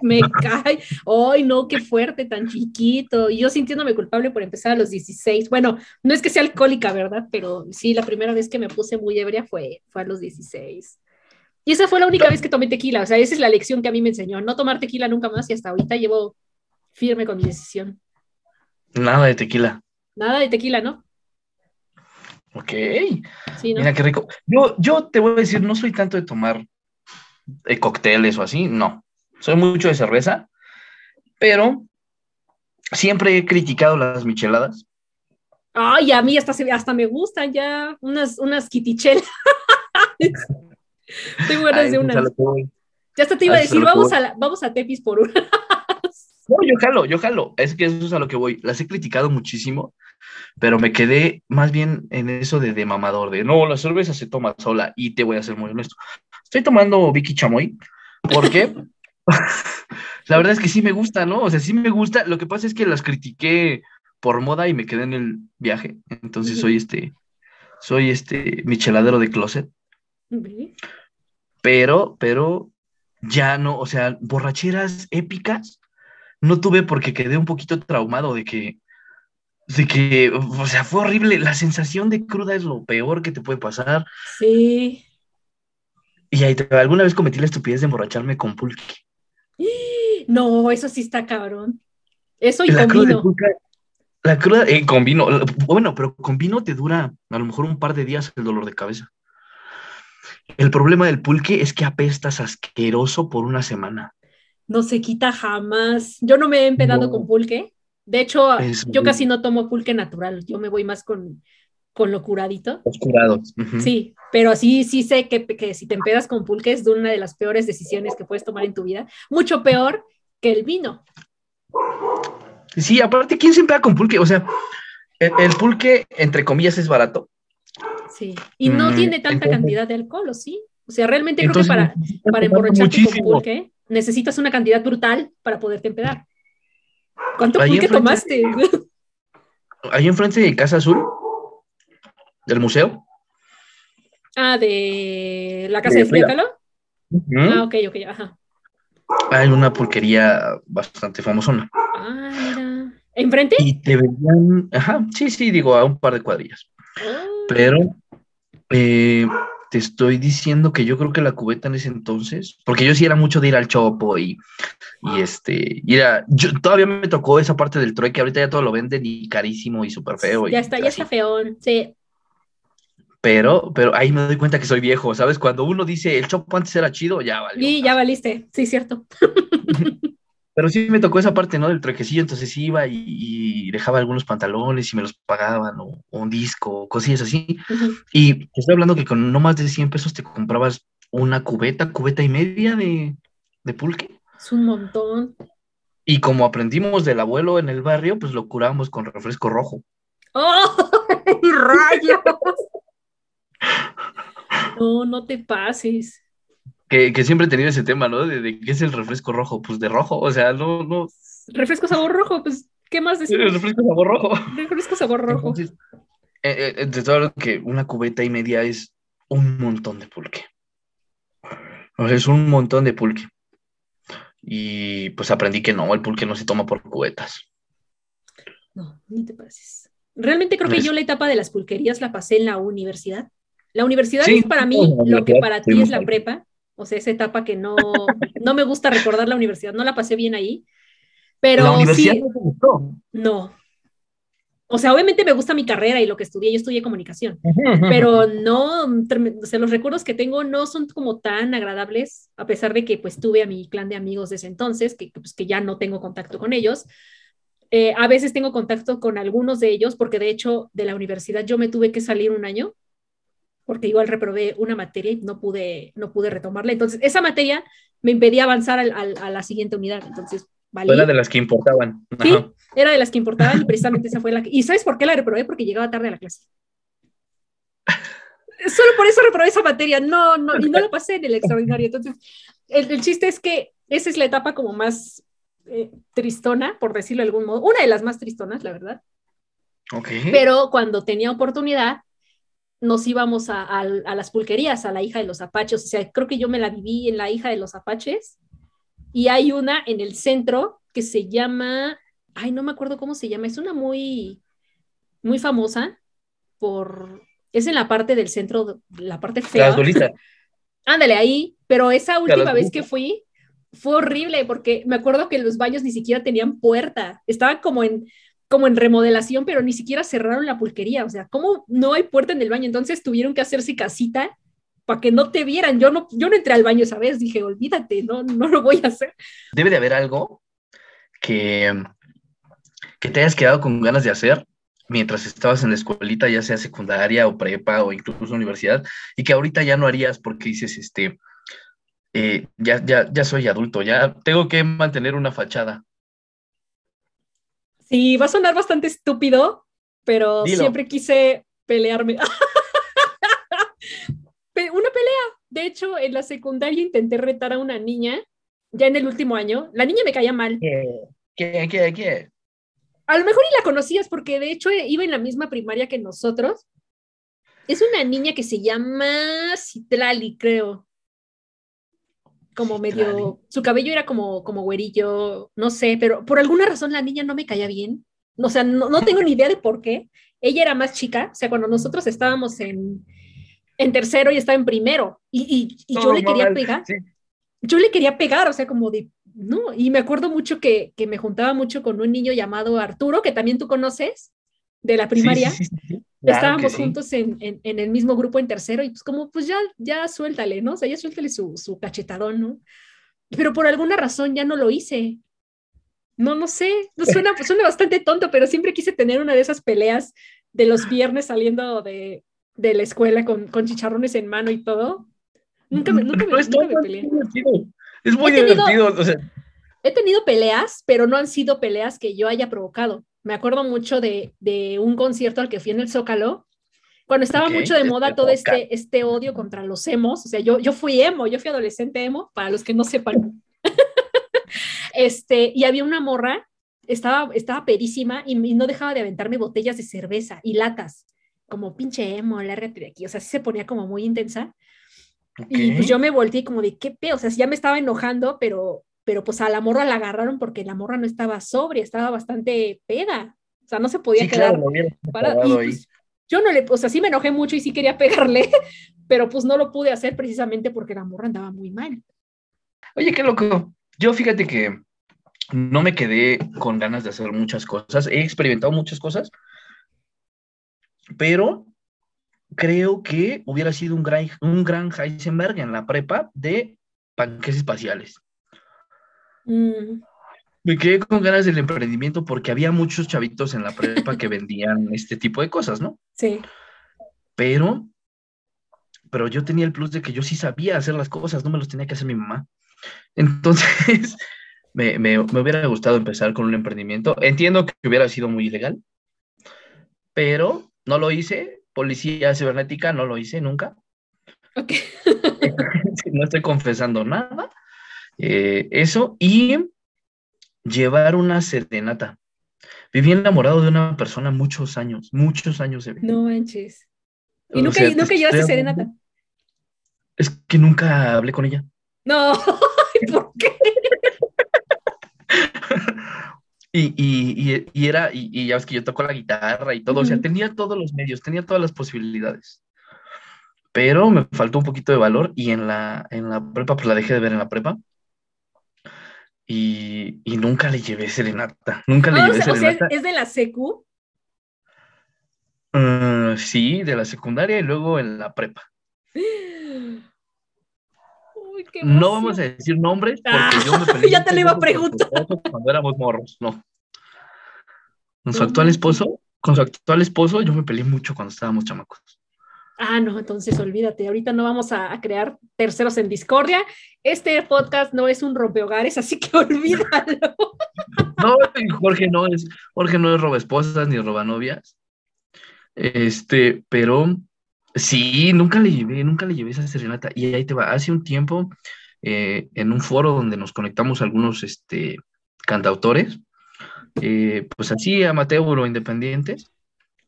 me cae. Ay, no, qué fuerte, tan chiquito. Y yo sintiéndome culpable por empezar a los 16. Bueno, no es que sea alcohólica, ¿verdad? Pero sí, la primera vez que me puse muy ebria fue, fue a los 16. Y esa fue la única vez que tomé tequila, o sea, esa es la lección que a mí me enseñó, no tomar tequila nunca más y hasta ahorita llevo firme con mi decisión. Nada de tequila. Nada de tequila, ¿no? Ok. Mira qué rico. Yo, yo te voy a decir, no soy tanto de tomar eh, cócteles o así, no. Soy mucho de cerveza, pero siempre he criticado las micheladas. Ay, a mí hasta, hasta me gustan ya unas, unas quitichelas. Tengo ganas de unas. Ya hasta te iba a decir, vamos a, vamos a Tepis por una. no, yo jalo, yo jalo. Es que eso es a lo que voy. Las he criticado muchísimo, pero me quedé más bien en eso de, de mamador, de no, la cerveza se toma sola y te voy a ser muy honesto. Estoy tomando Vicky Chamoy porque la verdad es que sí me gusta, ¿no? O sea, sí me gusta. Lo que pasa es que las critiqué por moda y me quedé en el viaje. Entonces soy este, soy este micheladero de closet. Pero, pero ya no, o sea, borracheras épicas no tuve porque quedé un poquito traumado de que, de que, o sea, fue horrible. La sensación de cruda es lo peor que te puede pasar. Sí. Y ahí alguna vez cometí la estupidez de emborracharme con pulque. No, eso sí está cabrón. Eso y la con vino. la cruda eh, con vino, bueno, pero con vino te dura a lo mejor un par de días el dolor de cabeza. El problema del pulque es que apestas asqueroso por una semana. No se quita jamás. Yo no me he empedado con pulque. De hecho, yo casi no tomo pulque natural. Yo me voy más con, con lo curadito. Los curados. Sí, pero sí, sí sé que, que, si te empedas con pulque es una de las peores decisiones que puedes tomar en tu vida. Mucho peor que el vino. Sí, aparte, ¿quién se empeda con pulque? O sea, el, pulque, entre comillas, es barato. Sí, y no mm, tiene tanta cantidad de alcohol, ¿o sí? O sea, realmente creo que para, para emborracharte con pulque necesitas una cantidad brutal para poderte empedar. ¿Cuánto pulque tomaste? Ahí enfrente de Casa Azul, del museo. Ah, de la casa de, de Ah, ok, ok, ajá. Hay una pulquería bastante famosona. Ah, mira. ¿Enfrente? Y te vendían, ajá, sí, sí, digo, a un par de cuadrillas. Ah. Pero eh, te estoy diciendo que yo creo que la cubeta en ese entonces, porque yo sí era mucho de ir al chopo y, y este, y era, yo todavía me tocó esa parte del trueque, ahorita ya todo lo venden y carísimo y súper feo. Ya está, ya está feón, sí. Pero, pero ahí me doy cuenta que soy viejo, ¿sabes? Cuando uno dice el chopo antes era chido, ya valió. Sí, ya valiste, sí, cierto. pero sí me tocó esa parte, ¿no? Del truequecillo, entonces iba y, dejaba algunos pantalones y me los pagaban, o, un disco, cosillas así. Y estoy hablando que con no más de 100 pesos te comprabas una cubeta, cubeta y media de, de pulque. Es un montón. Y como aprendimos del abuelo en el barrio, pues lo curamos con refresco rojo. ¡Oh! ¡Rayos! No, no te pases. Que, que, siempre he tenido ese tema, ¿no? De, qué es el refresco rojo, pues de rojo, o sea, no, no. Refresco sabor rojo, pues, ¿qué más decimos? refresco sabor rojo. Refresco sabor rojo. Entonces, eh, eh, de todo que una cubeta y media es un montón de pulque. O sea, es un montón de pulque. Y pues aprendí que no, el pulque no se toma por cubetas. No, ni te pases. Realmente creo que yo la etapa de las pulquerías la pasé en la universidad. La universidad es para mí lo que para ti es la prepa, o sea, esa etapa que no, no me gusta recordar la universidad, no la pasé bien ahí, pero ¿La universidad no, te gustó? no. O sea, obviamente me gusta mi carrera y lo que estudié, yo estudié comunicación, pero no, o sea, los recuerdos que tengo no son como tan agradables, a pesar de que pues tuve a mi clan de amigos desde entonces, que, pues, que ya no tengo contacto con ellos. Eh, a veces tengo contacto con algunos de ellos, porque de hecho de la universidad yo me tuve que salir un año porque igual reprobé una materia y no pude, no pude retomarla. Entonces, esa materia me impedía avanzar al, a la siguiente unidad. Entonces, ¿vale? Era de las que importaban. Sí, era de las que importaban y precisamente esa fue la que... ¿Y sabes por qué la reprobé? Porque llegaba tarde a la clase. Solo por eso reprobé esa materia, no, no, y no la pasé en el extraordinario. Entonces, el, chiste es que esa es la etapa como más eh, tristona, por decirlo de algún modo, una de las más tristonas, la verdad. Okay. Pero cuando tenía oportunidad, nos íbamos a, las pulquerías, a la hija de los apaches. O sea, creo que yo me la viví en la hija de los apaches. Y hay una en el centro que se llama, ay, no me acuerdo cómo se llama, es una muy, muy famosa por, es en la parte del centro, la parte fea. Ándale, ahí, pero esa última vez que fui fue horrible porque me acuerdo que los baños ni siquiera tenían puerta, estaban como en, como en remodelación, pero ni siquiera cerraron la pulquería, o sea, ¿cómo no hay puerta en el baño? Entonces tuvieron que hacerse casita para que no te vieran. Yo no, yo no entré al baño esa vez, dije, olvídate, no, no lo voy a hacer. Debe de haber algo que, que te hayas quedado con ganas de hacer mientras estabas en la escuelita, ya sea secundaria o prepa o incluso universidad, y que ahorita ya no harías porque dices, este, eh, ya, ya, ya soy adulto, ya tengo que mantener una fachada. Sí, va a sonar bastante estúpido, pero siempre quise pelearme. una pelea. De hecho, en la secundaria intenté retar a una niña, ya en el último año. La niña me caía mal. ¿Qué, qué, qué? A lo mejor y la conocías porque de hecho iba en la misma primaria que nosotros. Es una niña que se llama Citlali, creo. Como medio, su cabello era como, como güerillo, no sé, pero por alguna razón la niña no me caía bien. O sea, no, no tengo ni idea de por qué. Ella era más chica, o sea, cuando nosotros estábamos en, en tercero y estaba en primero. Y, y, yo le quería pegar. Yo le quería pegar, o sea, como de, no. Y me acuerdo mucho que, que, me juntaba mucho con un niño llamado Arturo, que también tú conoces, de la primaria. Estábamos juntos en, en, en, el mismo grupo en tercero y pues como, pues ya, ya suéltale, ¿no? O sea, ya suéltale su, su cachetadón, ¿no? Pero por alguna razón ya no lo hice. No, no sé, no suena, suena bastante tonto, pero siempre quise tener una de esas peleas de los viernes saliendo de, de la escuela con, con chicharrones en mano y todo. Nunca me, nunca me, peleé. Es muy divertido. He tenido peleas, pero no han sido peleas que yo haya provocado. Me acuerdo mucho de, de un concierto al que fui en el Zócalo, cuando estaba mucho de moda todo este, este odio contra los emos. O sea, yo, yo fui emo, yo fui adolescente emo, para los que no sepan. este, y había una morra, estaba, estaba perísima y, y no dejaba de aventarme botellas de cerveza y latas como pinche emo, lárgate de aquí, o sea, sí se ponía como muy intensa. Y pues yo me volteé como de qué pedo, o sea, ya me estaba enojando, pero, pero pues a la morra la agarraron porque la morra no estaba sobria, estaba bastante peda, o sea, no se podía quedar para, pues, yo no le, o sea, sí me enojé mucho y sí quería pegarle, pero pues no lo pude hacer precisamente porque la morra andaba muy mal. Oye, qué loco. Yo fíjate que no me quedé con ganas de hacer muchas cosas, he experimentado muchas cosas, pero creo que hubiera sido un gran, un gran Heisenberg en la prepa de panques espaciales. Mm. Me quedé con ganas del emprendimiento porque había muchos chavitos en la prepa que vendían este tipo de cosas, ¿no? Sí. Pero, pero yo tenía el plus de que yo sí sabía hacer las cosas, no me los tenía que hacer mi mamá. Entonces, me, me hubiera gustado empezar con un emprendimiento. Entiendo que hubiera sido muy ilegal, pero no lo hice, policía cibernética, no lo hice nunca. Ok. no estoy confesando nada. Eh, eso y llevar una serenata. Viví enamorado de una persona muchos años, muchos años de vida. No manches. ¿Y nunca, nunca llevaste serenata? Es que nunca hablé con ella. No, ¿por qué? Y, y, y, era, y, ya ves que yo toco la guitarra y todo, o sea, tenía todos los medios, tenía todas las posibilidades. Pero me faltó un poquito de valor y en la, en la prepa, pues la dejé de ver en la prepa. Y, nunca le llevé serenata, nunca le ah, llevé serenata. ¿Es de la secu? Uh, sí, de la secundaria y luego en la prepa. no vamos a decir nombres porque yo me peleé. ya te lo iba a preguntar. Cuando éramos morros, no. Con su actual esposo, con su actual esposo, yo me peleé mucho cuando estábamos chamacos. Ah, no, entonces olvídate, ahorita no vamos a, crear terceros en discordia. Este podcast no es un rompehogares, así que olvídalo. No, Jorge no es, Jorge no es roba esposas ni roba novias. Este, pero Sí, nunca le llevé, nunca le llevé esa serenata. Y ahí te va, hace un tiempo, eh, en un foro donde nos conectamos algunos este, cantautores, eh, pues así amateur o independientes,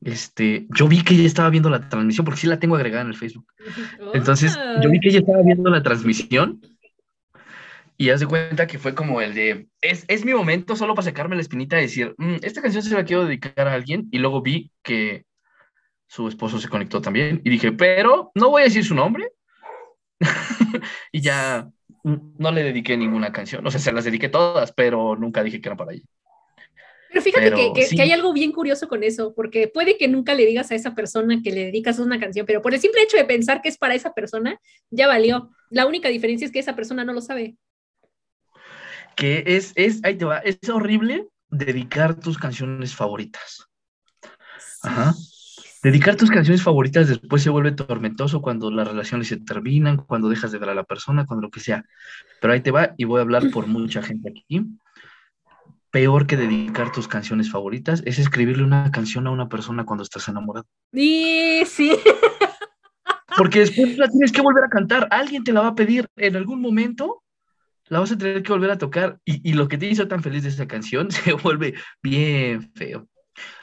este, yo vi que ella estaba viendo la transmisión, porque sí la tengo agregada en el Facebook. Entonces, yo vi que ella estaba viendo la transmisión y hace cuenta que fue como el de, es, es mi momento solo para sacarme la espinita y decir, mm, esta canción se la quiero dedicar a alguien, y luego vi que su esposo se conectó también y dije, pero no voy a decir su nombre, y ya no le dediqué ninguna canción. O sea, se las dediqué todas, pero nunca dije que era para ella. Pero fíjate que, hay algo bien curioso con eso, porque puede que nunca le digas a esa persona que le dedicas una canción, pero por el simple hecho de pensar que es para esa persona, ya valió. La única diferencia es que esa persona no lo sabe. Que es, es, ahí te va, es horrible dedicar tus canciones favoritas. Ajá. Dedicar tus canciones favoritas después se vuelve tormentoso cuando las relaciones se terminan, cuando dejas de ver a la persona, cuando lo que sea. Pero ahí te va y voy a hablar por mucha gente aquí. Peor que dedicar tus canciones favoritas es escribirle una canción a una persona cuando estás enamorado. Sí, sí. Porque después la tienes que volver a cantar. Alguien te la va a pedir en algún momento. La vas a tener que volver a tocar. Y, y lo que te hizo tan feliz de esa canción se vuelve bien feo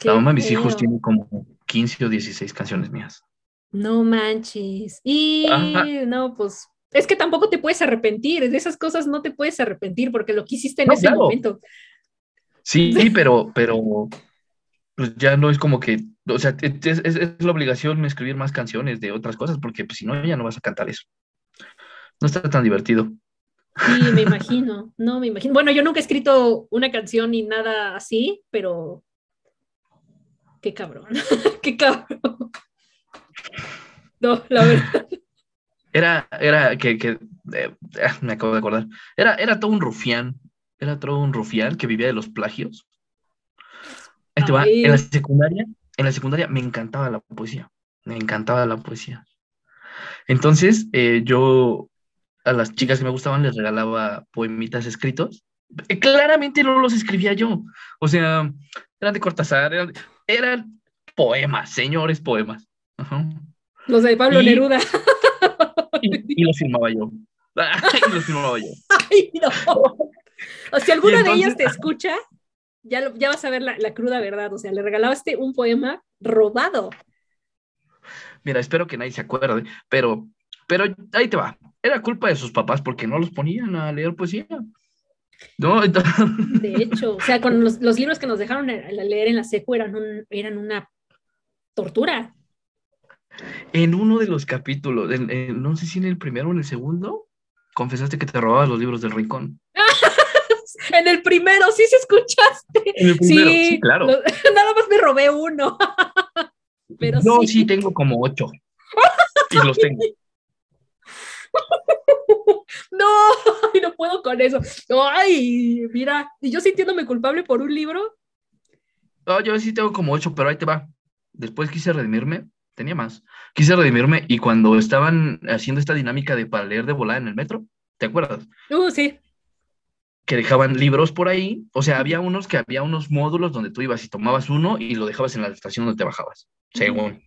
la mamá de mis hijos tiene como 15 o 16 canciones mías. No manches. Y no, pues es que tampoco te puedes arrepentir. De esas cosas no te puedes arrepentir porque lo que hiciste en ese momento. Sí, pero, pero pues ya no es como que, o sea, es, la obligación escribir más canciones de otras cosas porque pues, si no, ya no vas a cantar eso. No está tan divertido. Sí, me imagino, no me imagino. Bueno, yo nunca he escrito una canción ni nada así, pero qué cabrón, qué cabrón. No, la verdad. Era, era que, que eh, ah, me acabo de acordar, era, era todo un rufián, era todo un rufián que vivía de los plagios. Este va, en la secundaria, en la secundaria me encantaba la poesía, me encantaba la poesía. Entonces, eh, yo a las chicas que me gustaban les regalaba poemitas escritos. Eh, claramente no los escribía yo, o sea, eran de Cortázar, eran, eran poemas, señores poemas. Los de Pablo Neruda. Y, los filmaba yo. y los filmaba yo. Ay, no. O si alguno de ellos te escucha, ya, ya vas a ver la, cruda verdad. O sea, le regalaste un poema robado. Mira, espero que nadie se acuerde, pero, pero ahí te va. Era culpa de sus papás porque no los ponían a leer poesía. No, De hecho, o sea, con los, libros que nos dejaron leer en la secu eran, eran una tortura. En uno de los capítulos, no sé si en el primero o en el segundo, confesaste que te robabas los libros del rincón. en el primero, sí se escuchaste. En el primero, sí, claro. nada más me robé uno. Pero no, sí. tengo como ocho. y los tengo. no, no puedo con eso. Ay, mira, y yo sintiéndome culpable por un libro. No, yo sí tengo como ocho, pero ahí te va. Después quise redimirme, tenía más. Quise redimirme y cuando estaban haciendo esta dinámica de para leer de volada en el metro, ¿te acuerdas? Uh, sí. Que dejaban libros por ahí, o sea, había unos que había unos módulos donde tú ibas y tomabas uno y lo dejabas en la estación donde te bajabas, según.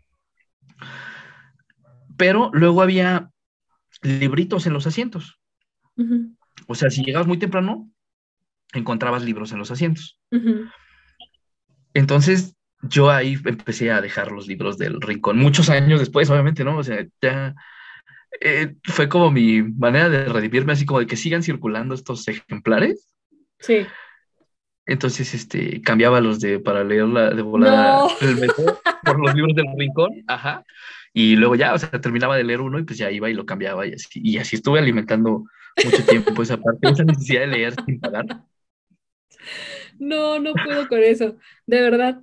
Pero luego había libritos en los asientos. O sea, si llegabas muy temprano, encontrabas libros en los asientos. Entonces, yo ahí empecé a dejar los libros del rincón. Muchos años después, obviamente, ¿no? O sea, ya eh, fue como mi manera de redimirme, así como de que sigan circulando estos ejemplares. Sí. Entonces, este, cambiaba los de para leer la, de volada por los libros del rincón, ajá. Y luego ya, o sea, terminaba de leer uno y pues ya iba y lo cambiaba y así. Y así estuve alimentando mucho tiempo esa parte, esa necesidad de leer sin pagar. No, no puedo con eso, de verdad.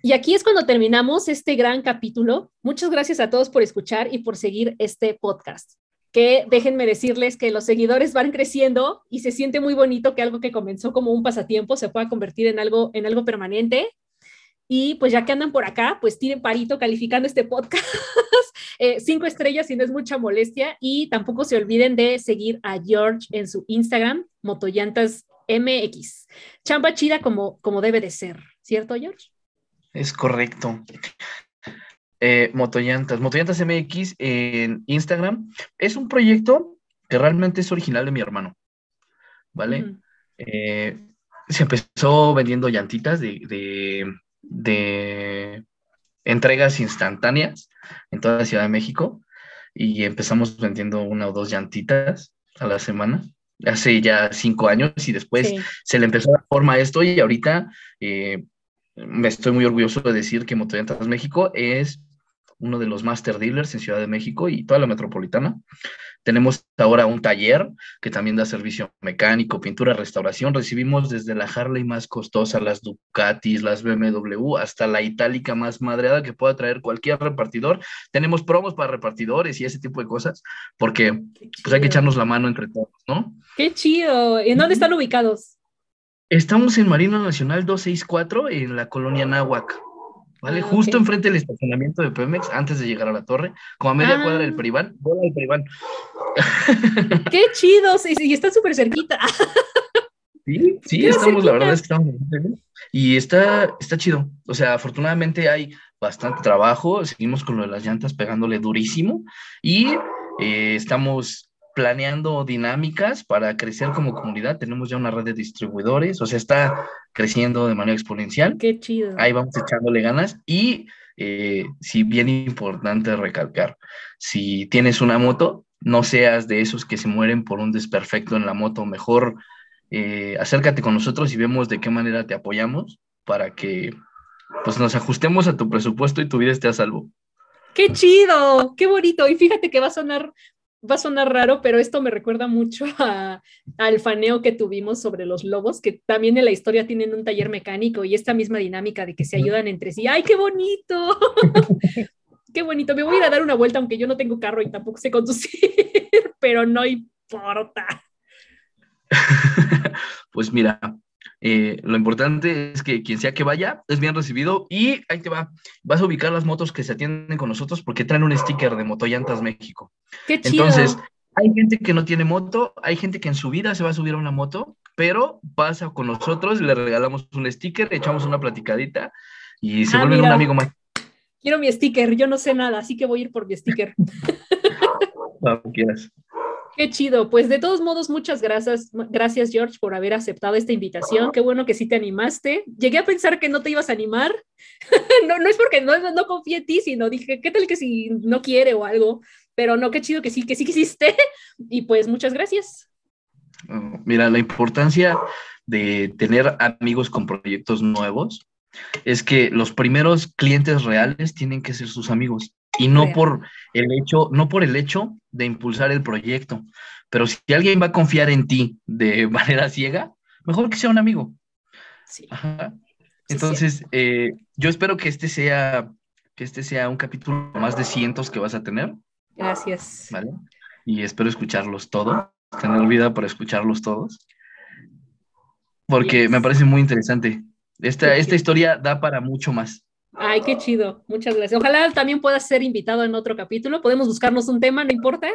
Y aquí es cuando terminamos este gran capítulo. Muchas gracias a todos por escuchar y por seguir este podcast. Que déjenme decirles que los seguidores van creciendo y se siente muy bonito que algo que comenzó como un pasatiempo se pueda convertir en algo, en algo permanente. Y pues ya que andan por acá, pues tienen parito calificando este podcast. Eh, cinco estrellas si no es mucha molestia. Y tampoco se olviden de seguir a George en su Instagram, Motoyantas MX. Chamba chida como, como debe de ser, ¿cierto, George? Es correcto. Eh, Motoyantas, Motoyantas MX en Instagram. Es un proyecto que realmente es original de mi hermano. ¿Vale? Eh, se empezó vendiendo llantitas de de entregas instantáneas en toda la Ciudad de México y empezamos vendiendo una o dos llantitas a la semana hace ya cinco años y después se le empezó a dar forma a esto y ahorita eh, me estoy muy orgulloso de decir que Motoventas México es uno de los master dealers en Ciudad de México y toda la metropolitana. Tenemos ahora un taller que también da servicio mecánico, pintura, restauración. Recibimos desde la Harley más costosa, las Ducatis, las BMW, hasta la itálica más madreada que pueda traer cualquier repartidor. Tenemos promos para repartidores y ese tipo de cosas, porque pues hay que echarnos la mano entre todos, ¿no? Qué chido. ¿En dónde están ubicados? Estamos en Marina Nacional 264 en la colonia Nahuac. ¿Vale? Ah, Justo enfrente del estacionamiento de Pemex, antes de llegar a la torre, como a media cuadra del ah. Peribán, bola del Peribán. ¡Qué chidos! Y, está súper cerquita. Sí, sí, estamos, la verdad es que estamos Y está, está chido. O sea, afortunadamente hay bastante trabajo. Seguimos con lo de las llantas pegándole durísimo. Y eh, estamos planeando dinámicas para crecer como comunidad. Tenemos ya una red de distribuidores, o sea, está creciendo de manera exponencial. Qué chido. Ahí vamos echándole ganas y eh, sí, bien importante recalcar, si tienes una moto, no seas de esos que se mueren por un desperfecto en la moto, mejor eh, acércate con nosotros y vemos de qué manera te apoyamos para que pues nos ajustemos a tu presupuesto y tu vida esté a salvo. ¡Qué chido! ¡Qué bonito! Y fíjate que va a sonar va a sonar raro, pero esto me recuerda mucho al faneo que tuvimos sobre los lobos, que también en la historia tienen un taller mecánico y esta misma dinámica de que se ayudan entre sí. ¡Ay, qué bonito! qué bonito. Me voy a ir a dar una vuelta, aunque yo no tengo carro y tampoco sé conducir, pero no importa. pues mira, eh, lo importante es que quien sea que vaya es bien recibido y ahí te va. Vas a ubicar las motos que se atienden con nosotros porque traen un sticker de Motoyantas México. Qué chido. Entonces, hay gente que no tiene moto, hay gente que en su vida se va a subir a una moto, pero pasa con nosotros, le regalamos un sticker, echamos una platicadita y se ah, vuelve un amigo más. Quiero mi sticker, yo no sé nada, así que voy a ir por mi sticker. Cuando quieras. Qué chido. Pues de todos modos, muchas gracias, gracias George por haber aceptado esta invitación. Qué bueno que sí te animaste. Llegué a pensar que no te ibas a animar. no, no es porque no, no confíe en ti, sino dije, ¿qué tal que si no quiere o algo? Pero no, qué chido que sí, que sí quisiste. y pues muchas gracias. Oh, mira, la importancia de tener amigos con proyectos nuevos es que los primeros clientes reales tienen que ser sus amigos y no por el hecho, no por el hecho de impulsar el proyecto, pero si alguien va a confiar en ti de manera ciega, mejor que sea un amigo. Sí. Entonces, eh, yo espero que este sea que este sea un capítulo más de cientos que vas a tener. Gracias. ¿Vale? Y espero escucharlos todos, tener vida para escucharlos todos, porque me parece muy interesante. Esta, esta historia da para mucho más. Ay, qué chido. Muchas gracias. Ojalá también puedas ser invitado en otro capítulo. Podemos buscarnos un tema, no importa.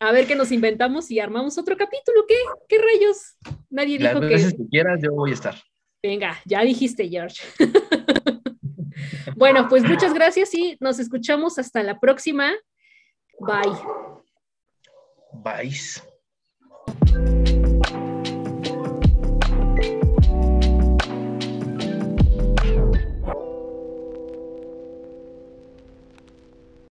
A ver qué nos inventamos y armamos otro capítulo. ¿Qué? ¿Qué rayos? Nadie dijo que. Las que quieras, yo voy a estar. Venga, ya dijiste, George. bueno, pues muchas gracias y nos escuchamos hasta la próxima. Bye. Bye.